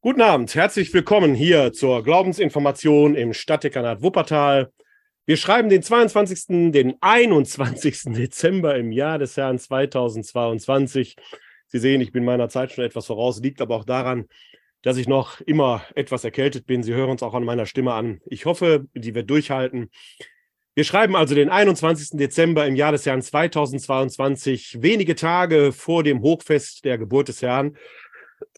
Guten Abend, herzlich willkommen hier zur Glaubensinformation im Stadtdekanat Wuppertal. Wir schreiben den 22., den 21. Dezember im Jahr des Herrn 2022. Sie sehen, ich bin meiner Zeit schon etwas voraus, liegt aber auch daran, dass ich noch immer etwas erkältet bin. Sie hören uns auch an meiner Stimme an. Ich hoffe, die wird durchhalten. Wir schreiben also den 21. Dezember im Jahr des Herrn 2022, wenige Tage vor dem Hochfest der Geburt des Herrn.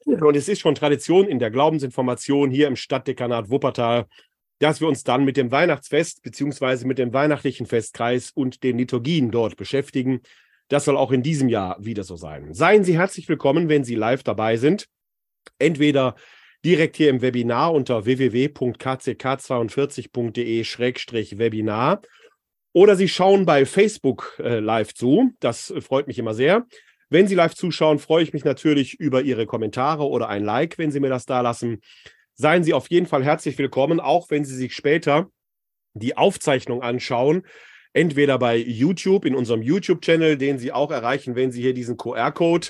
Und es ist schon Tradition in der Glaubensinformation hier im Stadtdekanat Wuppertal, dass wir uns dann mit dem Weihnachtsfest beziehungsweise mit dem weihnachtlichen Festkreis und den Liturgien dort beschäftigen. Das soll auch in diesem Jahr wieder so sein. Seien Sie herzlich willkommen, wenn Sie live dabei sind. Entweder direkt hier im Webinar unter www.kck42.de-webinar oder Sie schauen bei Facebook äh, live zu. Das äh, freut mich immer sehr. Wenn Sie live zuschauen, freue ich mich natürlich über Ihre Kommentare oder ein Like, wenn Sie mir das da lassen. Seien Sie auf jeden Fall herzlich willkommen, auch wenn Sie sich später die Aufzeichnung anschauen. Entweder bei YouTube, in unserem YouTube-Channel, den Sie auch erreichen, wenn Sie hier diesen QR-Code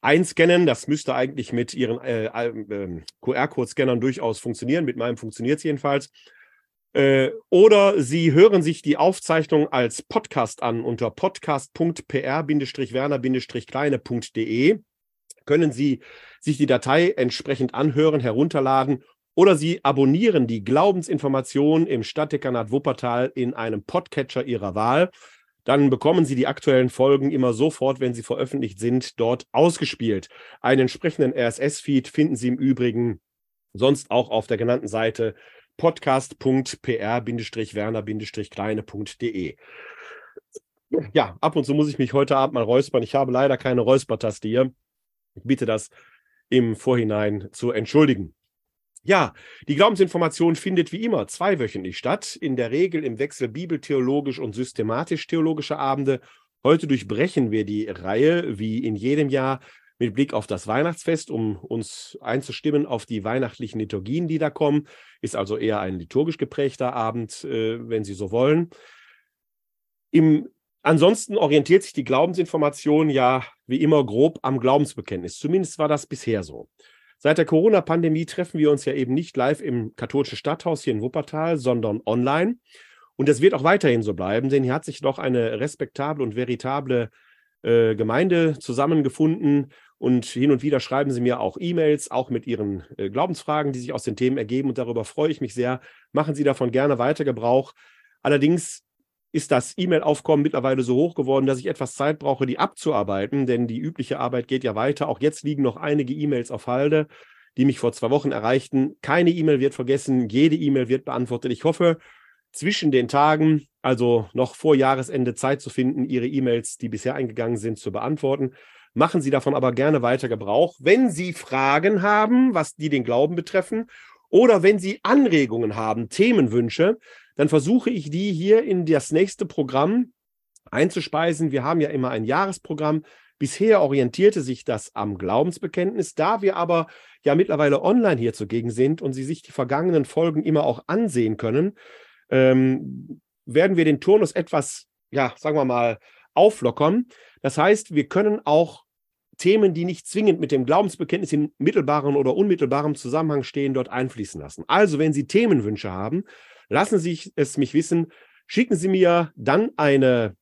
einscannen. Das müsste eigentlich mit Ihren äh, äh, QR-Code-Scannern durchaus funktionieren. Mit meinem funktioniert es jedenfalls. Äh, oder Sie hören sich die Aufzeichnung als Podcast an unter podcast.pr-werner-kleine.de. Können Sie sich die Datei entsprechend anhören, herunterladen oder Sie abonnieren die Glaubensinformation im Stadtdekanat Wuppertal in einem Podcatcher Ihrer Wahl. Dann bekommen Sie die aktuellen Folgen immer sofort, wenn sie veröffentlicht sind, dort ausgespielt. Einen entsprechenden RSS-Feed finden Sie im Übrigen sonst auch auf der genannten Seite podcast.pr-werner-kleine.de. Ja, ab und zu muss ich mich heute Abend mal räuspern. Ich habe leider keine Räuspertaste hier. Ich bitte das im Vorhinein zu entschuldigen. Ja, die Glaubensinformation findet wie immer zweiwöchentlich statt, in der Regel im Wechsel bibeltheologisch und systematisch-theologische Abende. Heute durchbrechen wir die Reihe wie in jedem Jahr mit Blick auf das Weihnachtsfest, um uns einzustimmen auf die weihnachtlichen Liturgien, die da kommen. Ist also eher ein liturgisch geprägter Abend, äh, wenn Sie so wollen. Im, ansonsten orientiert sich die Glaubensinformation ja wie immer grob am Glaubensbekenntnis. Zumindest war das bisher so. Seit der Corona-Pandemie treffen wir uns ja eben nicht live im katholischen Stadthaus hier in Wuppertal, sondern online. Und das wird auch weiterhin so bleiben, denn hier hat sich doch eine respektable und veritable äh, Gemeinde zusammengefunden und hin und wieder schreiben Sie mir auch E-Mails, auch mit Ihren äh, Glaubensfragen, die sich aus den Themen ergeben. Und darüber freue ich mich sehr. Machen Sie davon gerne weiter Gebrauch. Allerdings ist das E-Mail-Aufkommen mittlerweile so hoch geworden, dass ich etwas Zeit brauche, die abzuarbeiten, denn die übliche Arbeit geht ja weiter. Auch jetzt liegen noch einige E-Mails auf Halde, die mich vor zwei Wochen erreichten. Keine E-Mail wird vergessen, jede E-Mail wird beantwortet. Ich hoffe, zwischen den Tagen, also noch vor Jahresende, Zeit zu finden, Ihre E-Mails, die bisher eingegangen sind, zu beantworten. Machen Sie davon aber gerne weiter Gebrauch. Wenn Sie Fragen haben, was die den Glauben betreffen, oder wenn Sie Anregungen haben, Themenwünsche, dann versuche ich die hier in das nächste Programm einzuspeisen. Wir haben ja immer ein Jahresprogramm. Bisher orientierte sich das am Glaubensbekenntnis. Da wir aber ja mittlerweile online hier zugegen sind und Sie sich die vergangenen Folgen immer auch ansehen können, ähm, werden wir den Turnus etwas, ja, sagen wir mal, auflockern. Das heißt, wir können auch Themen, die nicht zwingend mit dem Glaubensbekenntnis in mittelbarem oder unmittelbarem Zusammenhang stehen, dort einfließen lassen. Also, wenn Sie Themenwünsche haben, lassen Sie es mich wissen. Schicken Sie mir dann eine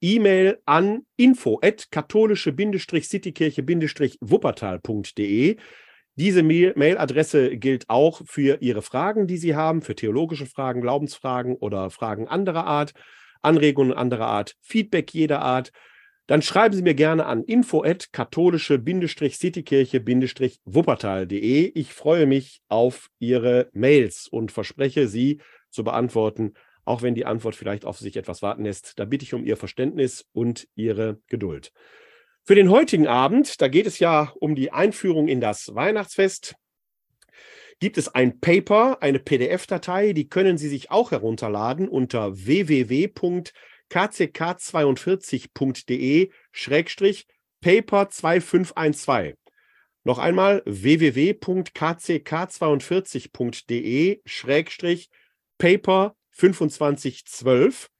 E-Mail an info at katholische-citykirche-wuppertal.de. Diese Mail-Adresse gilt auch für Ihre Fragen, die Sie haben, für theologische Fragen, Glaubensfragen oder Fragen anderer Art, Anregungen anderer Art, Feedback jeder Art dann schreiben Sie mir gerne an info at katholische-citykirche-wuppertal.de. Ich freue mich auf Ihre Mails und verspreche, sie zu beantworten, auch wenn die Antwort vielleicht auf sich etwas warten lässt. Da bitte ich um Ihr Verständnis und Ihre Geduld. Für den heutigen Abend, da geht es ja um die Einführung in das Weihnachtsfest, gibt es ein Paper, eine PDF-Datei, die können Sie sich auch herunterladen unter www kck42.de Schrägstrich Paper 2512. Noch einmal www.kck42.de Schrägstrich Paper 2512.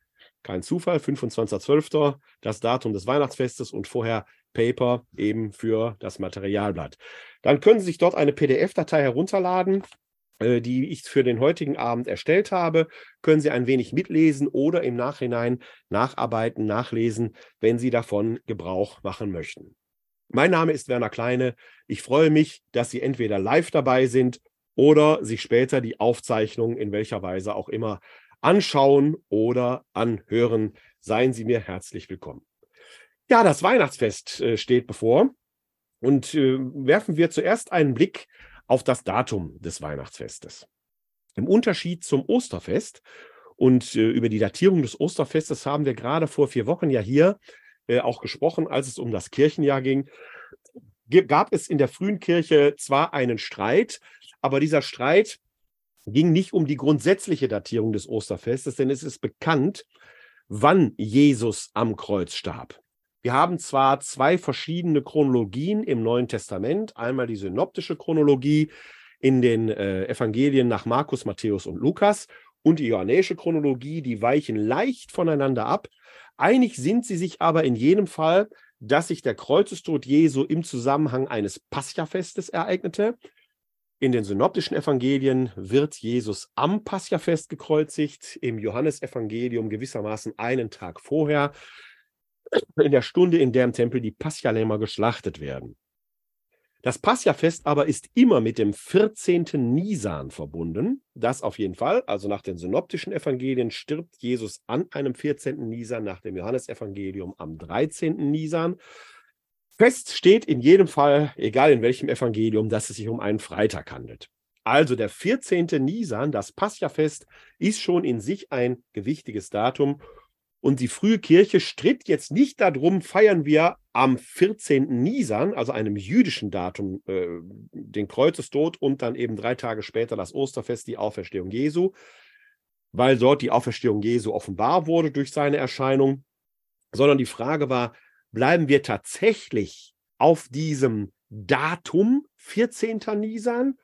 Kein Zufall, 25.12. das Datum des Weihnachtsfestes und vorher Paper eben für das Materialblatt. Dann können Sie sich dort eine PDF-Datei herunterladen, äh, die ich für den heutigen Abend erstellt habe. Können Sie ein wenig mitlesen oder im Nachhinein nacharbeiten, nachlesen, wenn Sie davon Gebrauch machen möchten. Mein Name ist Werner Kleine. Ich freue mich, dass Sie entweder live dabei sind oder sich später die Aufzeichnung in welcher Weise auch immer anschauen oder anhören. Seien Sie mir herzlich willkommen. Ja, das Weihnachtsfest äh, steht bevor und äh, werfen wir zuerst einen Blick auf das Datum des Weihnachtsfestes. Im Unterschied zum Osterfest und äh, über die Datierung des Osterfestes haben wir gerade vor vier Wochen ja hier auch gesprochen, als es um das Kirchenjahr ging. Gab es in der frühen Kirche zwar einen Streit, aber dieser Streit ging nicht um die grundsätzliche Datierung des Osterfestes, denn es ist bekannt, wann Jesus am Kreuz starb. Wir haben zwar zwei verschiedene Chronologien im Neuen Testament, einmal die synoptische Chronologie in den äh, Evangelien nach Markus, Matthäus und Lukas und die johannäische Chronologie, die weichen leicht voneinander ab. Einig sind sie sich aber in jedem Fall, dass sich der Kreuzestod Jesu im Zusammenhang eines Paschafestes ereignete. In den synoptischen Evangelien wird Jesus am Paschafest gekreuzigt, im Johannesevangelium gewissermaßen einen Tag vorher in der Stunde, in der im Tempel die Paschalämmer geschlachtet werden. Das Paschafest aber ist immer mit dem 14. Nisan verbunden. Das auf jeden Fall. Also nach den synoptischen Evangelien stirbt Jesus an einem 14. Nisan, nach dem Johannesevangelium am 13. Nisan. Fest steht in jedem Fall, egal in welchem Evangelium, dass es sich um einen Freitag handelt. Also der 14. Nisan, das Paschafest, ist schon in sich ein gewichtiges Datum und die frühe Kirche stritt jetzt nicht darum, feiern wir am 14. Nisan, also einem jüdischen Datum, äh, den Kreuzestod und dann eben drei Tage später das Osterfest, die Auferstehung Jesu, weil dort die Auferstehung Jesu offenbar wurde durch seine Erscheinung, sondern die Frage war, bleiben wir tatsächlich auf diesem Datum 14. Nisan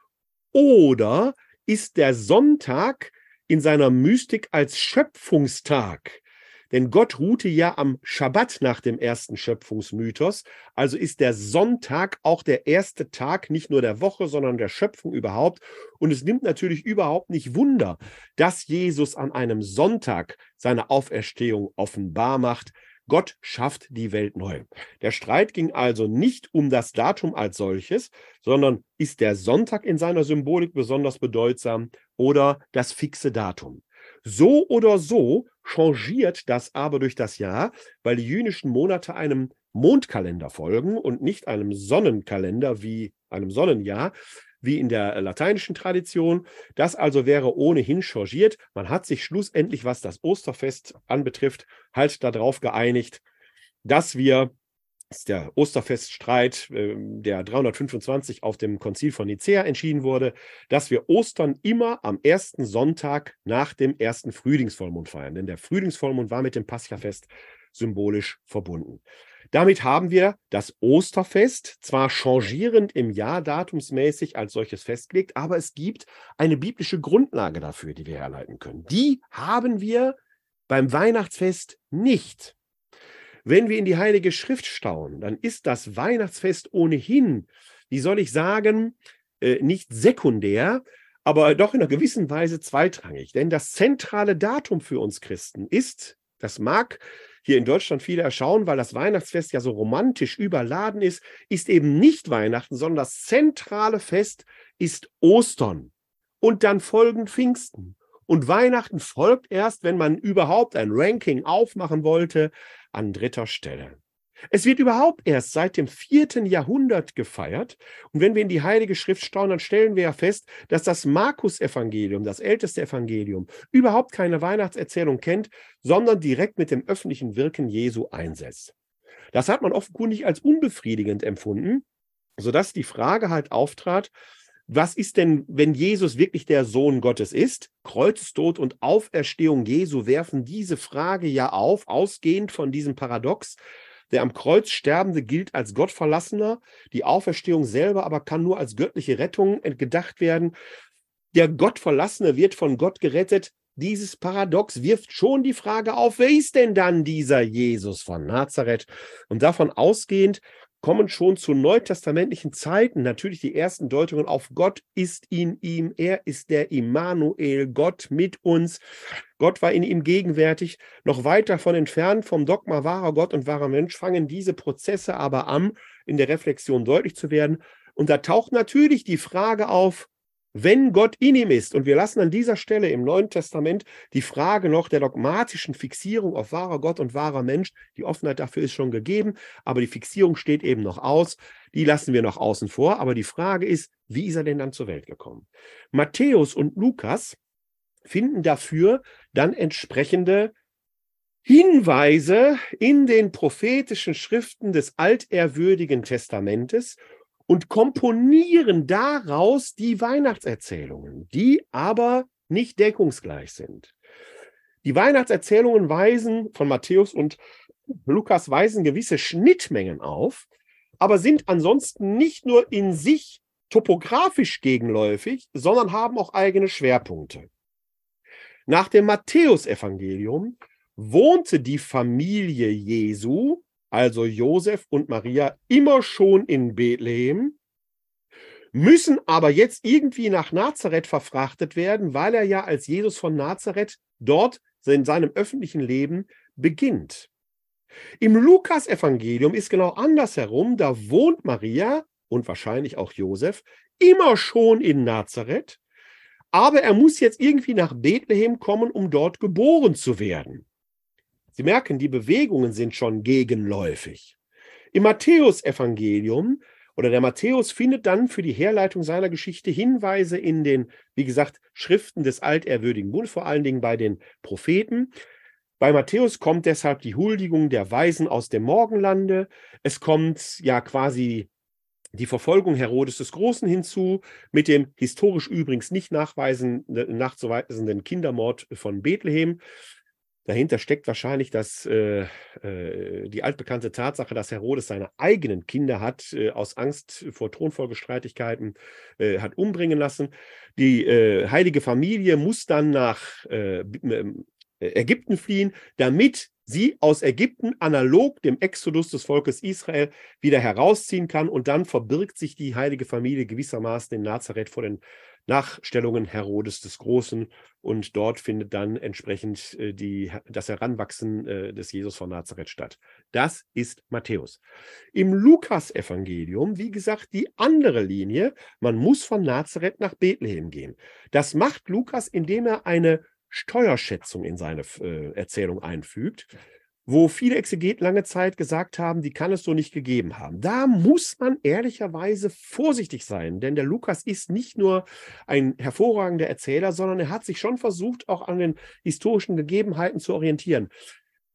oder ist der Sonntag in seiner Mystik als Schöpfungstag denn Gott ruhte ja am Schabbat nach dem ersten Schöpfungsmythos. Also ist der Sonntag auch der erste Tag nicht nur der Woche, sondern der Schöpfung überhaupt. Und es nimmt natürlich überhaupt nicht Wunder, dass Jesus an einem Sonntag seine Auferstehung offenbar macht. Gott schafft die Welt neu. Der Streit ging also nicht um das Datum als solches, sondern ist der Sonntag in seiner Symbolik besonders bedeutsam oder das fixe Datum. So oder so changiert das aber durch das Jahr, weil die jüdischen Monate einem Mondkalender folgen und nicht einem Sonnenkalender wie einem Sonnenjahr, wie in der lateinischen Tradition. Das also wäre ohnehin changiert. Man hat sich schlussendlich, was das Osterfest anbetrifft, halt darauf geeinigt, dass wir der Osterfeststreit, ähm, der 325 auf dem Konzil von Nicea entschieden wurde, dass wir Ostern immer am ersten Sonntag nach dem ersten Frühlingsvollmond feiern. Denn der Frühlingsvollmond war mit dem Paschafest symbolisch verbunden. Damit haben wir das Osterfest zwar changierend im Jahr datumsmäßig als solches festgelegt, aber es gibt eine biblische Grundlage dafür, die wir herleiten können. Die haben wir beim Weihnachtsfest nicht. Wenn wir in die Heilige Schrift schauen, dann ist das Weihnachtsfest ohnehin, wie soll ich sagen, äh, nicht sekundär, aber doch in einer gewissen Weise zweitrangig. Denn das zentrale Datum für uns Christen ist, das mag hier in Deutschland viele erschauen, weil das Weihnachtsfest ja so romantisch überladen ist, ist eben nicht Weihnachten, sondern das zentrale Fest ist Ostern. Und dann folgen Pfingsten. Und Weihnachten folgt erst, wenn man überhaupt ein Ranking aufmachen wollte, an dritter Stelle. Es wird überhaupt erst seit dem vierten Jahrhundert gefeiert. Und wenn wir in die Heilige Schrift schauen, dann stellen wir ja fest, dass das Markus-Evangelium, das älteste Evangelium, überhaupt keine Weihnachtserzählung kennt, sondern direkt mit dem öffentlichen Wirken Jesu einsetzt. Das hat man offenkundig als unbefriedigend empfunden, sodass die Frage halt auftrat, was ist denn, wenn Jesus wirklich der Sohn Gottes ist? Kreuzestod und Auferstehung Jesu werfen diese Frage ja auf, ausgehend von diesem Paradox. Der am Kreuz Sterbende gilt als Gottverlassener, die Auferstehung selber aber kann nur als göttliche Rettung gedacht werden. Der Gottverlassene wird von Gott gerettet. Dieses Paradox wirft schon die Frage auf, wer ist denn dann dieser Jesus von Nazareth? Und davon ausgehend kommen schon zu neutestamentlichen Zeiten natürlich die ersten Deutungen auf Gott ist in ihm, er ist der Immanuel, Gott mit uns. Gott war in ihm gegenwärtig. Noch weit davon entfernt vom Dogma wahrer Gott und wahrer Mensch fangen diese Prozesse aber an, in der Reflexion deutlich zu werden. Und da taucht natürlich die Frage auf, wenn Gott in ihm ist. Und wir lassen an dieser Stelle im Neuen Testament die Frage noch der dogmatischen Fixierung auf wahrer Gott und wahrer Mensch. Die Offenheit dafür ist schon gegeben, aber die Fixierung steht eben noch aus. Die lassen wir noch außen vor. Aber die Frage ist, wie ist er denn dann zur Welt gekommen? Matthäus und Lukas finden dafür dann entsprechende Hinweise in den prophetischen Schriften des altehrwürdigen Testamentes und komponieren daraus die Weihnachtserzählungen, die aber nicht deckungsgleich sind. Die Weihnachtserzählungen weisen von Matthäus und Lukas weisen gewisse Schnittmengen auf, aber sind ansonsten nicht nur in sich topografisch gegenläufig, sondern haben auch eigene Schwerpunkte. Nach dem Matthäusevangelium wohnte die Familie Jesu also Josef und Maria, immer schon in Bethlehem, müssen aber jetzt irgendwie nach Nazareth verfrachtet werden, weil er ja als Jesus von Nazareth dort in seinem öffentlichen Leben beginnt. Im Lukas-Evangelium ist genau andersherum, da wohnt Maria und wahrscheinlich auch Josef immer schon in Nazareth, aber er muss jetzt irgendwie nach Bethlehem kommen, um dort geboren zu werden. Sie merken, die Bewegungen sind schon gegenläufig. Im Matthäusevangelium oder der Matthäus findet dann für die Herleitung seiner Geschichte Hinweise in den, wie gesagt, Schriften des altehrwürdigen Bundes, vor allen Dingen bei den Propheten. Bei Matthäus kommt deshalb die Huldigung der Weisen aus dem Morgenlande. Es kommt ja quasi die Verfolgung Herodes des Großen hinzu, mit dem historisch übrigens nicht nachweisen, nachzuweisenden Kindermord von Bethlehem. Dahinter steckt wahrscheinlich das, äh, äh, die altbekannte Tatsache, dass Herodes seine eigenen Kinder hat äh, aus Angst vor Thronfolgestreitigkeiten äh, hat umbringen lassen. Die äh, heilige Familie muss dann nach äh, Ägypten fliehen, damit sie aus Ägypten analog dem Exodus des Volkes Israel wieder herausziehen kann und dann verbirgt sich die heilige Familie gewissermaßen in Nazareth vor den Nachstellungen Herodes des Großen und dort findet dann entsprechend äh, die, das Heranwachsen äh, des Jesus von Nazareth statt. Das ist Matthäus. Im Lukas-Evangelium, wie gesagt, die andere Linie, man muss von Nazareth nach Bethlehem gehen. Das macht Lukas, indem er eine Steuerschätzung in seine äh, Erzählung einfügt wo viele Exegeten lange Zeit gesagt haben, die kann es so nicht gegeben haben. Da muss man ehrlicherweise vorsichtig sein, denn der Lukas ist nicht nur ein hervorragender Erzähler, sondern er hat sich schon versucht, auch an den historischen Gegebenheiten zu orientieren.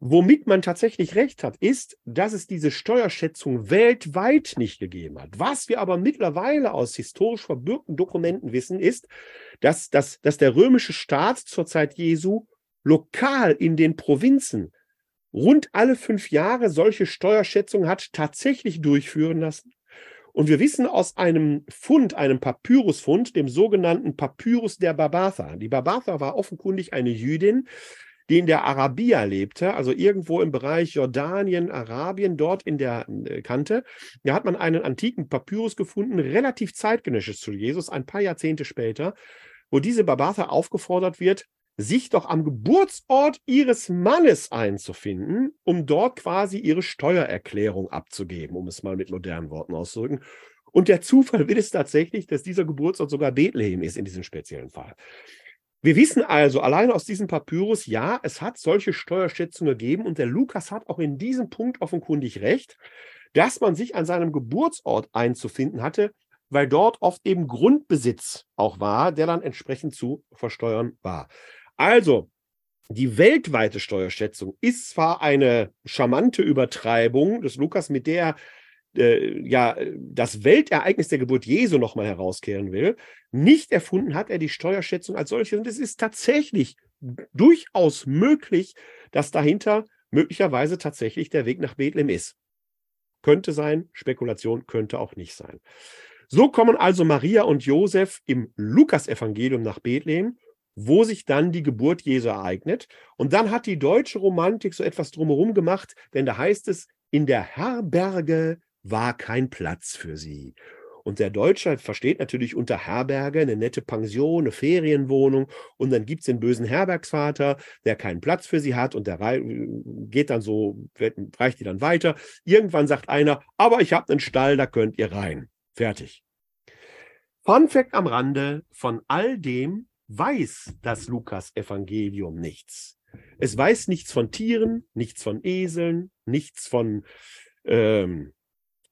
Womit man tatsächlich recht hat, ist, dass es diese Steuerschätzung weltweit nicht gegeben hat. Was wir aber mittlerweile aus historisch verbürgten Dokumenten wissen, ist, dass, dass, dass der römische Staat zur Zeit Jesu lokal in den Provinzen rund alle fünf Jahre solche Steuerschätzungen hat tatsächlich durchführen lassen. Und wir wissen aus einem Fund, einem Papyrusfund, dem sogenannten Papyrus der Babatha. Die Babatha war offenkundig eine Jüdin, die in der Arabia lebte, also irgendwo im Bereich Jordanien, Arabien, dort in der äh, Kante. Da hat man einen antiken Papyrus gefunden, relativ zeitgenössisch zu Jesus, ein paar Jahrzehnte später, wo diese Babatha aufgefordert wird, sich doch am Geburtsort ihres Mannes einzufinden, um dort quasi ihre Steuererklärung abzugeben, um es mal mit modernen Worten auszudrücken. Und der Zufall will es tatsächlich, dass dieser Geburtsort sogar Bethlehem ist in diesem speziellen Fall. Wir wissen also allein aus diesem Papyrus, ja, es hat solche Steuerschätzungen gegeben und der Lukas hat auch in diesem Punkt offenkundig recht, dass man sich an seinem Geburtsort einzufinden hatte, weil dort oft eben Grundbesitz auch war, der dann entsprechend zu versteuern war. Also, die weltweite Steuerschätzung ist zwar eine charmante Übertreibung des Lukas, mit der äh, ja das Weltereignis der Geburt Jesu nochmal herauskehren will. Nicht erfunden hat er die Steuerschätzung als solche. Und es ist tatsächlich durchaus möglich, dass dahinter möglicherweise tatsächlich der Weg nach Bethlehem ist. Könnte sein, Spekulation könnte auch nicht sein. So kommen also Maria und Josef im Lukasevangelium nach Bethlehem wo sich dann die Geburt Jesu ereignet. Und dann hat die deutsche Romantik so etwas drumherum gemacht, denn da heißt es, in der Herberge war kein Platz für sie. Und der Deutsche versteht natürlich unter Herberge eine nette Pension, eine Ferienwohnung. Und dann gibt es den bösen Herbergsvater, der keinen Platz für sie hat und der geht dann so, reicht die dann weiter. Irgendwann sagt einer, aber ich habe einen Stall, da könnt ihr rein. Fertig. Fun Fact am Rande, von all dem weiß das Lukas-Evangelium nichts. Es weiß nichts von Tieren, nichts von Eseln, nichts von ähm,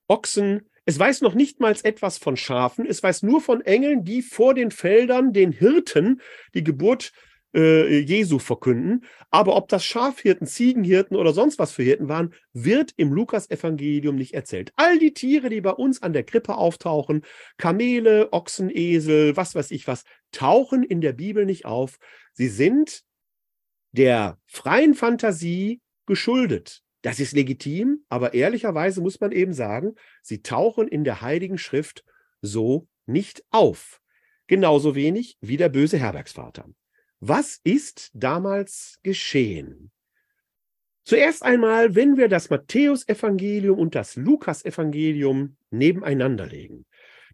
Ochsen, es weiß noch nicht mal etwas von Schafen, es weiß nur von Engeln, die vor den Feldern den Hirten die Geburt äh, Jesu verkünden. Aber ob das Schafhirten, Ziegenhirten oder sonst was für Hirten waren, wird im Lukas-Evangelium nicht erzählt. All die Tiere, die bei uns an der Krippe auftauchen, Kamele, Ochsen, Esel, was weiß ich was, tauchen in der Bibel nicht auf. Sie sind der freien Fantasie geschuldet. Das ist legitim, aber ehrlicherweise muss man eben sagen, sie tauchen in der Heiligen Schrift so nicht auf. Genauso wenig wie der böse Herbergsvater. Was ist damals geschehen? Zuerst einmal, wenn wir das Matthäusevangelium und das Lukasevangelium nebeneinander legen,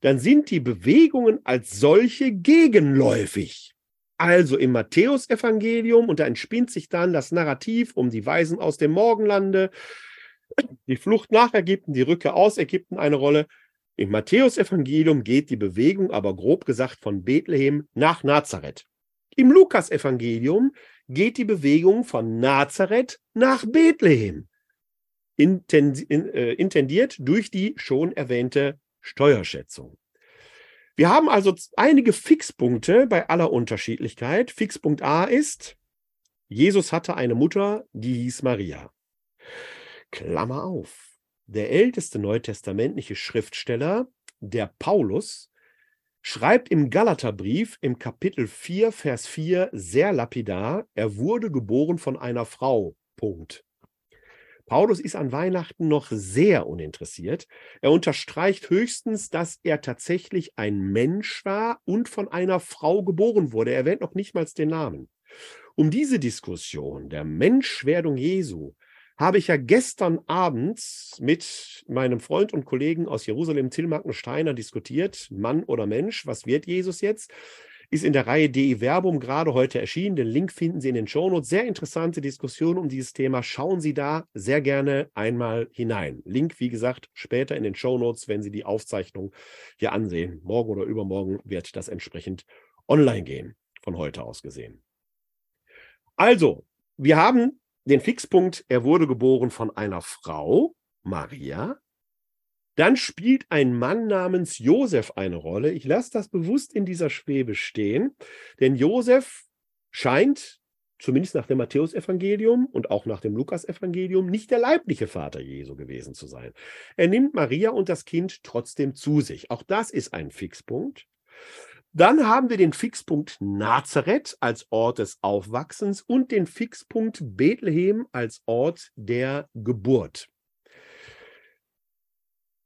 dann sind die Bewegungen als solche gegenläufig. Also im Matthäusevangelium, und da entspinnt sich dann das Narrativ um die Weisen aus dem Morgenlande, die Flucht nach Ägypten, die Rückkehr aus Ägypten eine Rolle. Im Matthäusevangelium geht die Bewegung aber grob gesagt von Bethlehem nach Nazareth. Im Lukasevangelium geht die Bewegung von Nazareth nach Bethlehem. Äh, intendiert durch die schon erwähnte Steuerschätzung. Wir haben also einige Fixpunkte bei aller Unterschiedlichkeit. Fixpunkt A ist, Jesus hatte eine Mutter, die hieß Maria. Klammer auf. Der älteste neutestamentliche Schriftsteller, der Paulus, schreibt im Galaterbrief im Kapitel 4, Vers 4 sehr lapidar, er wurde geboren von einer Frau. Punkt. Paulus ist an Weihnachten noch sehr uninteressiert. Er unterstreicht höchstens, dass er tatsächlich ein Mensch war und von einer Frau geboren wurde. Er erwähnt noch nicht mal den Namen. Um diese Diskussion der Menschwerdung Jesu habe ich ja gestern Abend mit meinem Freund und Kollegen aus Jerusalem, Till Steiner, diskutiert. Mann oder Mensch, was wird Jesus jetzt? ist in der Reihe DE Verbum gerade heute erschienen. Den Link finden Sie in den Shownotes. Sehr interessante Diskussion um dieses Thema. Schauen Sie da sehr gerne einmal hinein. Link, wie gesagt, später in den Shownotes, wenn Sie die Aufzeichnung hier ansehen. Morgen oder übermorgen wird das entsprechend online gehen, von heute aus gesehen. Also, wir haben den Fixpunkt, er wurde geboren von einer Frau, Maria, dann spielt ein Mann namens Josef eine Rolle. Ich lasse das bewusst in dieser Schwebe stehen, denn Josef scheint, zumindest nach dem Matthäusevangelium und auch nach dem Lukasevangelium, nicht der leibliche Vater Jesu gewesen zu sein. Er nimmt Maria und das Kind trotzdem zu sich. Auch das ist ein Fixpunkt. Dann haben wir den Fixpunkt Nazareth als Ort des Aufwachsens und den Fixpunkt Bethlehem als Ort der Geburt.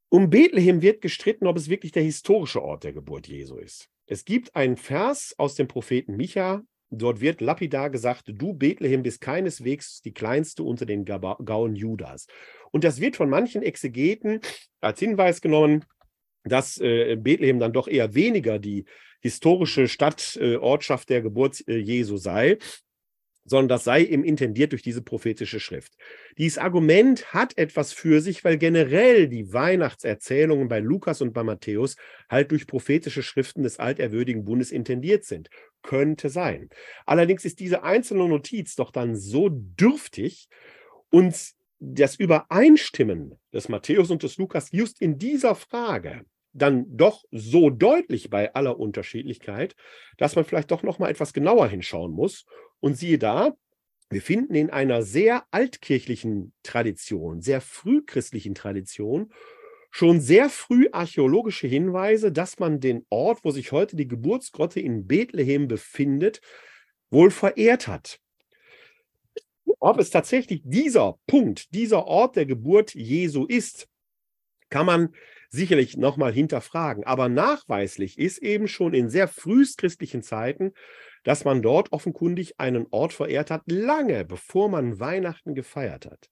Um Bethlehem wird gestritten, ob es wirklich der historische Ort der Geburt Jesu ist. Es gibt einen Vers aus dem Propheten Micha, dort wird lapidar gesagt, du Bethlehem bist keineswegs die kleinste unter den Gauen Judas. Und das wird von manchen Exegeten als Hinweis genommen, dass äh, Bethlehem dann doch eher weniger die historische Stadt, äh, Ortschaft der Geburt äh, Jesu sei, sondern das sei eben intendiert durch diese prophetische Schrift. Dieses Argument hat etwas für sich, weil generell die Weihnachtserzählungen bei Lukas und bei Matthäus halt durch prophetische Schriften des alterwürdigen Bundes intendiert sind. Könnte sein. Allerdings ist diese einzelne Notiz doch dann so dürftig und das Übereinstimmen des Matthäus und des Lukas just in dieser Frage dann doch so deutlich bei aller Unterschiedlichkeit, dass man vielleicht doch noch mal etwas genauer hinschauen muss. Und siehe da, wir finden in einer sehr altkirchlichen Tradition, sehr frühchristlichen Tradition, schon sehr früh archäologische Hinweise, dass man den Ort, wo sich heute die Geburtsgrotte in Bethlehem befindet, wohl verehrt hat. Ob es tatsächlich dieser Punkt, dieser Ort der Geburt Jesu ist, kann man sicherlich nochmal hinterfragen. Aber nachweislich ist eben schon in sehr frühchristlichen Zeiten, dass man dort offenkundig einen Ort verehrt hat, lange bevor man Weihnachten gefeiert hat.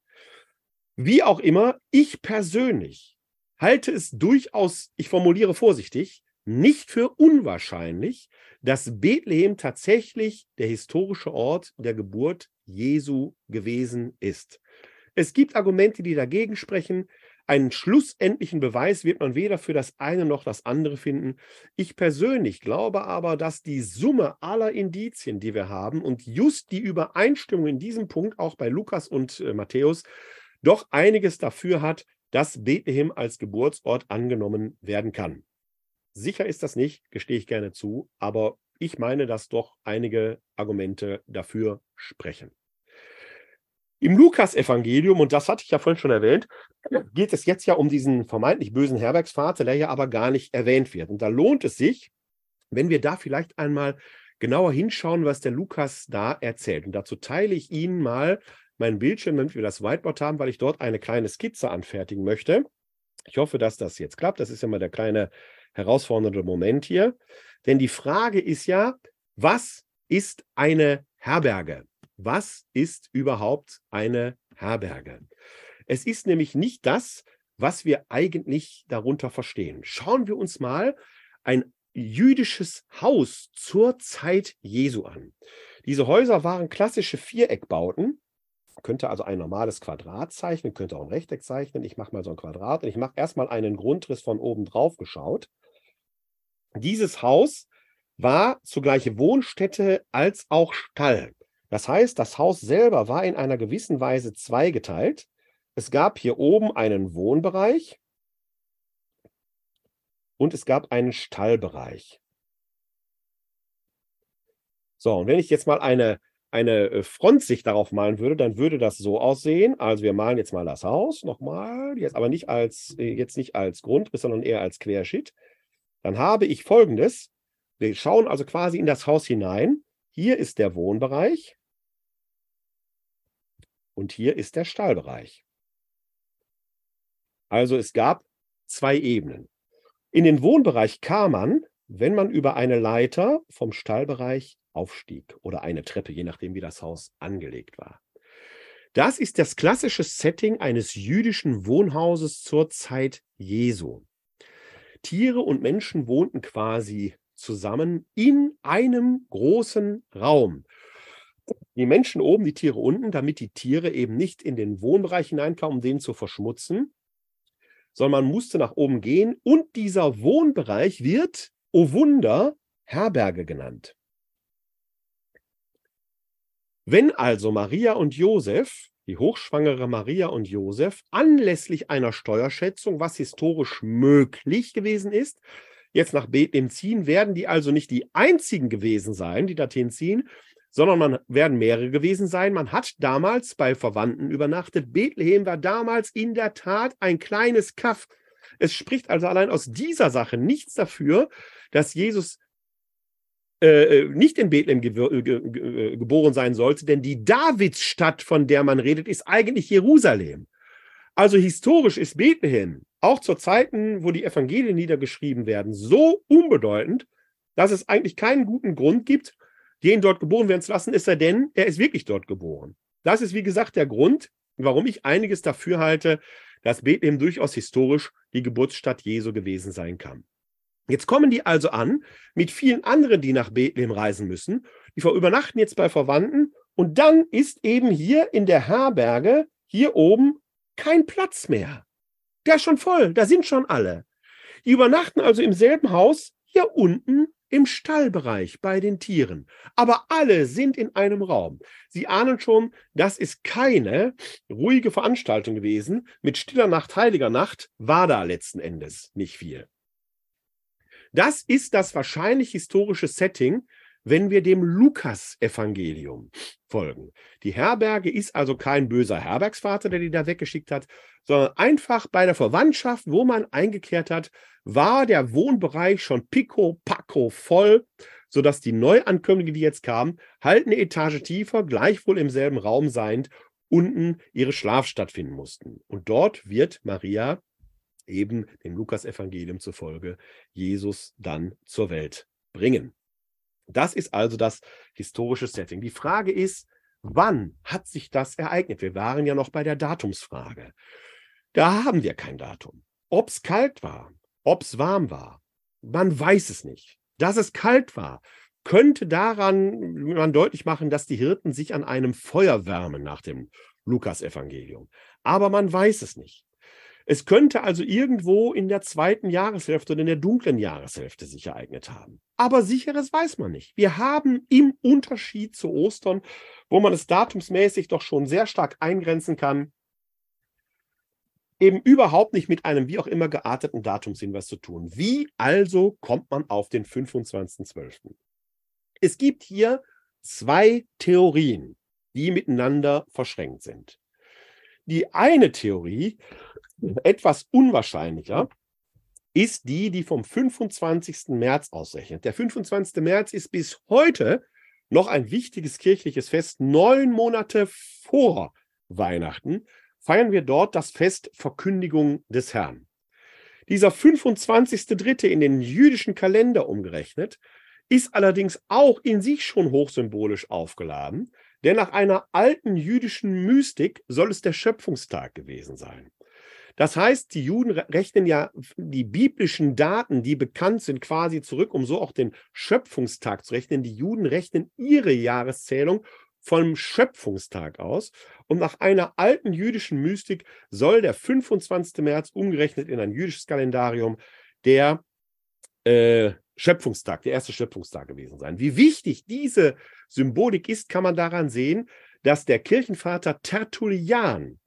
Wie auch immer, ich persönlich halte es durchaus, ich formuliere vorsichtig, nicht für unwahrscheinlich, dass Bethlehem tatsächlich der historische Ort der Geburt Jesu gewesen ist. Es gibt Argumente, die dagegen sprechen. Einen schlussendlichen Beweis wird man weder für das eine noch das andere finden. Ich persönlich glaube aber, dass die Summe aller Indizien, die wir haben und just die Übereinstimmung in diesem Punkt auch bei Lukas und äh, Matthäus doch einiges dafür hat, dass Bethlehem als Geburtsort angenommen werden kann. Sicher ist das nicht, gestehe ich gerne zu, aber ich meine, dass doch einige Argumente dafür sprechen. Im Lukas-Evangelium, und das hatte ich ja vorhin schon erwähnt, geht es jetzt ja um diesen vermeintlich bösen Herbergsvater, der ja aber gar nicht erwähnt wird. Und da lohnt es sich, wenn wir da vielleicht einmal genauer hinschauen, was der Lukas da erzählt. Und dazu teile ich Ihnen mal meinen Bildschirm, damit wir das Whiteboard haben, weil ich dort eine kleine Skizze anfertigen möchte. Ich hoffe, dass das jetzt klappt. Das ist ja mal der kleine herausfordernde Moment hier. Denn die Frage ist ja, was ist eine Herberge? Was ist überhaupt eine Herberge? Es ist nämlich nicht das, was wir eigentlich darunter verstehen. Schauen wir uns mal ein jüdisches Haus zur Zeit Jesu an. Diese Häuser waren klassische Viereckbauten. Könnte also ein normales Quadrat zeichnen, könnte auch ein Rechteck zeichnen. Ich mache mal so ein Quadrat und ich mache erstmal einen Grundriss von oben drauf geschaut. Dieses Haus war zugleich Wohnstätte als auch Stall. Das heißt, das Haus selber war in einer gewissen Weise zweigeteilt. Es gab hier oben einen Wohnbereich und es gab einen Stallbereich. So, und wenn ich jetzt mal eine, eine äh, Frontsicht darauf malen würde, dann würde das so aussehen. Also wir malen jetzt mal das Haus nochmal, jetzt aber nicht als, äh, jetzt nicht als Grundriss, sondern eher als Querschnitt. Dann habe ich folgendes. Wir schauen also quasi in das Haus hinein. Hier ist der Wohnbereich. Und hier ist der Stallbereich. Also es gab zwei Ebenen. In den Wohnbereich kam man, wenn man über eine Leiter vom Stallbereich aufstieg oder eine Treppe, je nachdem, wie das Haus angelegt war. Das ist das klassische Setting eines jüdischen Wohnhauses zur Zeit Jesu. Tiere und Menschen wohnten quasi zusammen in einem großen Raum die Menschen oben, die Tiere unten, damit die Tiere eben nicht in den Wohnbereich hineinkamen, um den zu verschmutzen, sondern man musste nach oben gehen und dieser Wohnbereich wird, oh Wunder, Herberge genannt. Wenn also Maria und Josef, die hochschwangere Maria und Josef, anlässlich einer Steuerschätzung, was historisch möglich gewesen ist, jetzt nach Bethlehem ziehen, werden die also nicht die einzigen gewesen sein, die dorthin ziehen, sondern man werden mehrere gewesen sein. Man hat damals bei Verwandten übernachtet. Bethlehem war damals in der Tat ein kleines Kaff. Es spricht also allein aus dieser Sache nichts dafür, dass Jesus äh, äh nicht in Bethlehem ge geboren sein sollte, denn die Davidsstadt, von der man redet, ist eigentlich Jerusalem. Also historisch ist Bethlehem, auch zu Zeiten, wo die Evangelien niedergeschrieben werden, so unbedeutend, dass es eigentlich keinen guten Grund gibt, den dort geboren werden zu lassen, ist er denn, er ist wirklich dort geboren. Das ist, wie gesagt, der Grund, warum ich einiges dafür halte, dass Bethlehem durchaus historisch die Geburtsstadt Jesu gewesen sein kann. Jetzt kommen die also an mit vielen anderen, die nach Bethlehem reisen müssen. Die übernachten jetzt bei Verwandten und dann ist eben hier in der Herberge hier oben kein Platz mehr. Der ist schon voll, da sind schon alle. Die übernachten also im selben Haus hier unten im Stallbereich bei den Tieren. Aber alle sind in einem Raum. Sie ahnen schon, das ist keine ruhige Veranstaltung gewesen. Mit stiller Nacht, heiliger Nacht war da letzten Endes nicht viel. Das ist das wahrscheinlich historische Setting, wenn wir dem Lukas-Evangelium folgen. Die Herberge ist also kein böser Herbergsvater, der die da weggeschickt hat, sondern einfach bei der Verwandtschaft, wo man eingekehrt hat, war der Wohnbereich schon pico pacco voll, sodass die Neuankömmlinge, die jetzt kamen, halt eine Etage tiefer, gleichwohl im selben Raum seiend, unten ihre Schlafstadt finden mussten. Und dort wird Maria eben dem Lukas-Evangelium zufolge Jesus dann zur Welt bringen. Das ist also das historische Setting. Die Frage ist, wann hat sich das ereignet? Wir waren ja noch bei der Datumsfrage. Da haben wir kein Datum. ob es kalt war, ob es warm war, man weiß es nicht. Dass es kalt war, könnte daran man deutlich machen, dass die Hirten sich an einem Feuer wärmen nach dem Lukas-Evangelium. Aber man weiß es nicht. Es könnte also irgendwo in der zweiten Jahreshälfte oder in der dunklen Jahreshälfte sich ereignet haben. Aber sicheres weiß man nicht. Wir haben im Unterschied zu Ostern, wo man es datumsmäßig doch schon sehr stark eingrenzen kann, eben überhaupt nicht mit einem wie auch immer gearteten Datumshinweis zu tun. Wie also kommt man auf den 25.12.? Es gibt hier zwei Theorien, die miteinander verschränkt sind. Die eine Theorie, etwas unwahrscheinlicher, ist die, die vom 25. März ausrechnet. Der 25. März ist bis heute noch ein wichtiges kirchliches Fest. Neun Monate vor Weihnachten feiern wir dort das Fest Verkündigung des Herrn. Dieser 25.3. in den jüdischen Kalender umgerechnet ist allerdings auch in sich schon hochsymbolisch aufgeladen, denn nach einer alten jüdischen Mystik soll es der Schöpfungstag gewesen sein. Das heißt, die Juden rechnen ja die biblischen Daten, die bekannt sind, quasi zurück, um so auch den Schöpfungstag zu rechnen. Die Juden rechnen ihre Jahreszählung vom Schöpfungstag aus. Und nach einer alten jüdischen Mystik soll der 25. März umgerechnet in ein jüdisches Kalendarium der äh, Schöpfungstag, der erste Schöpfungstag gewesen sein. Wie wichtig diese Symbolik ist, kann man daran sehen, dass der Kirchenvater Tertullian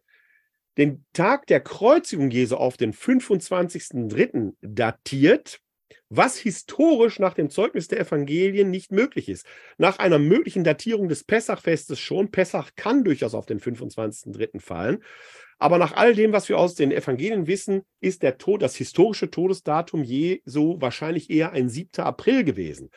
den Tag der Kreuzigung Jesu auf den 25.03. datiert, was historisch nach dem Zeugnis der Evangelien nicht möglich ist. Nach einer möglichen Datierung des Pessachfestes schon, Pessach kann durchaus auf den 25.03. fallen, aber nach all dem, was wir aus den Evangelien wissen, ist der Tod, das historische Todesdatum Jesu wahrscheinlich eher ein 7. April gewesen.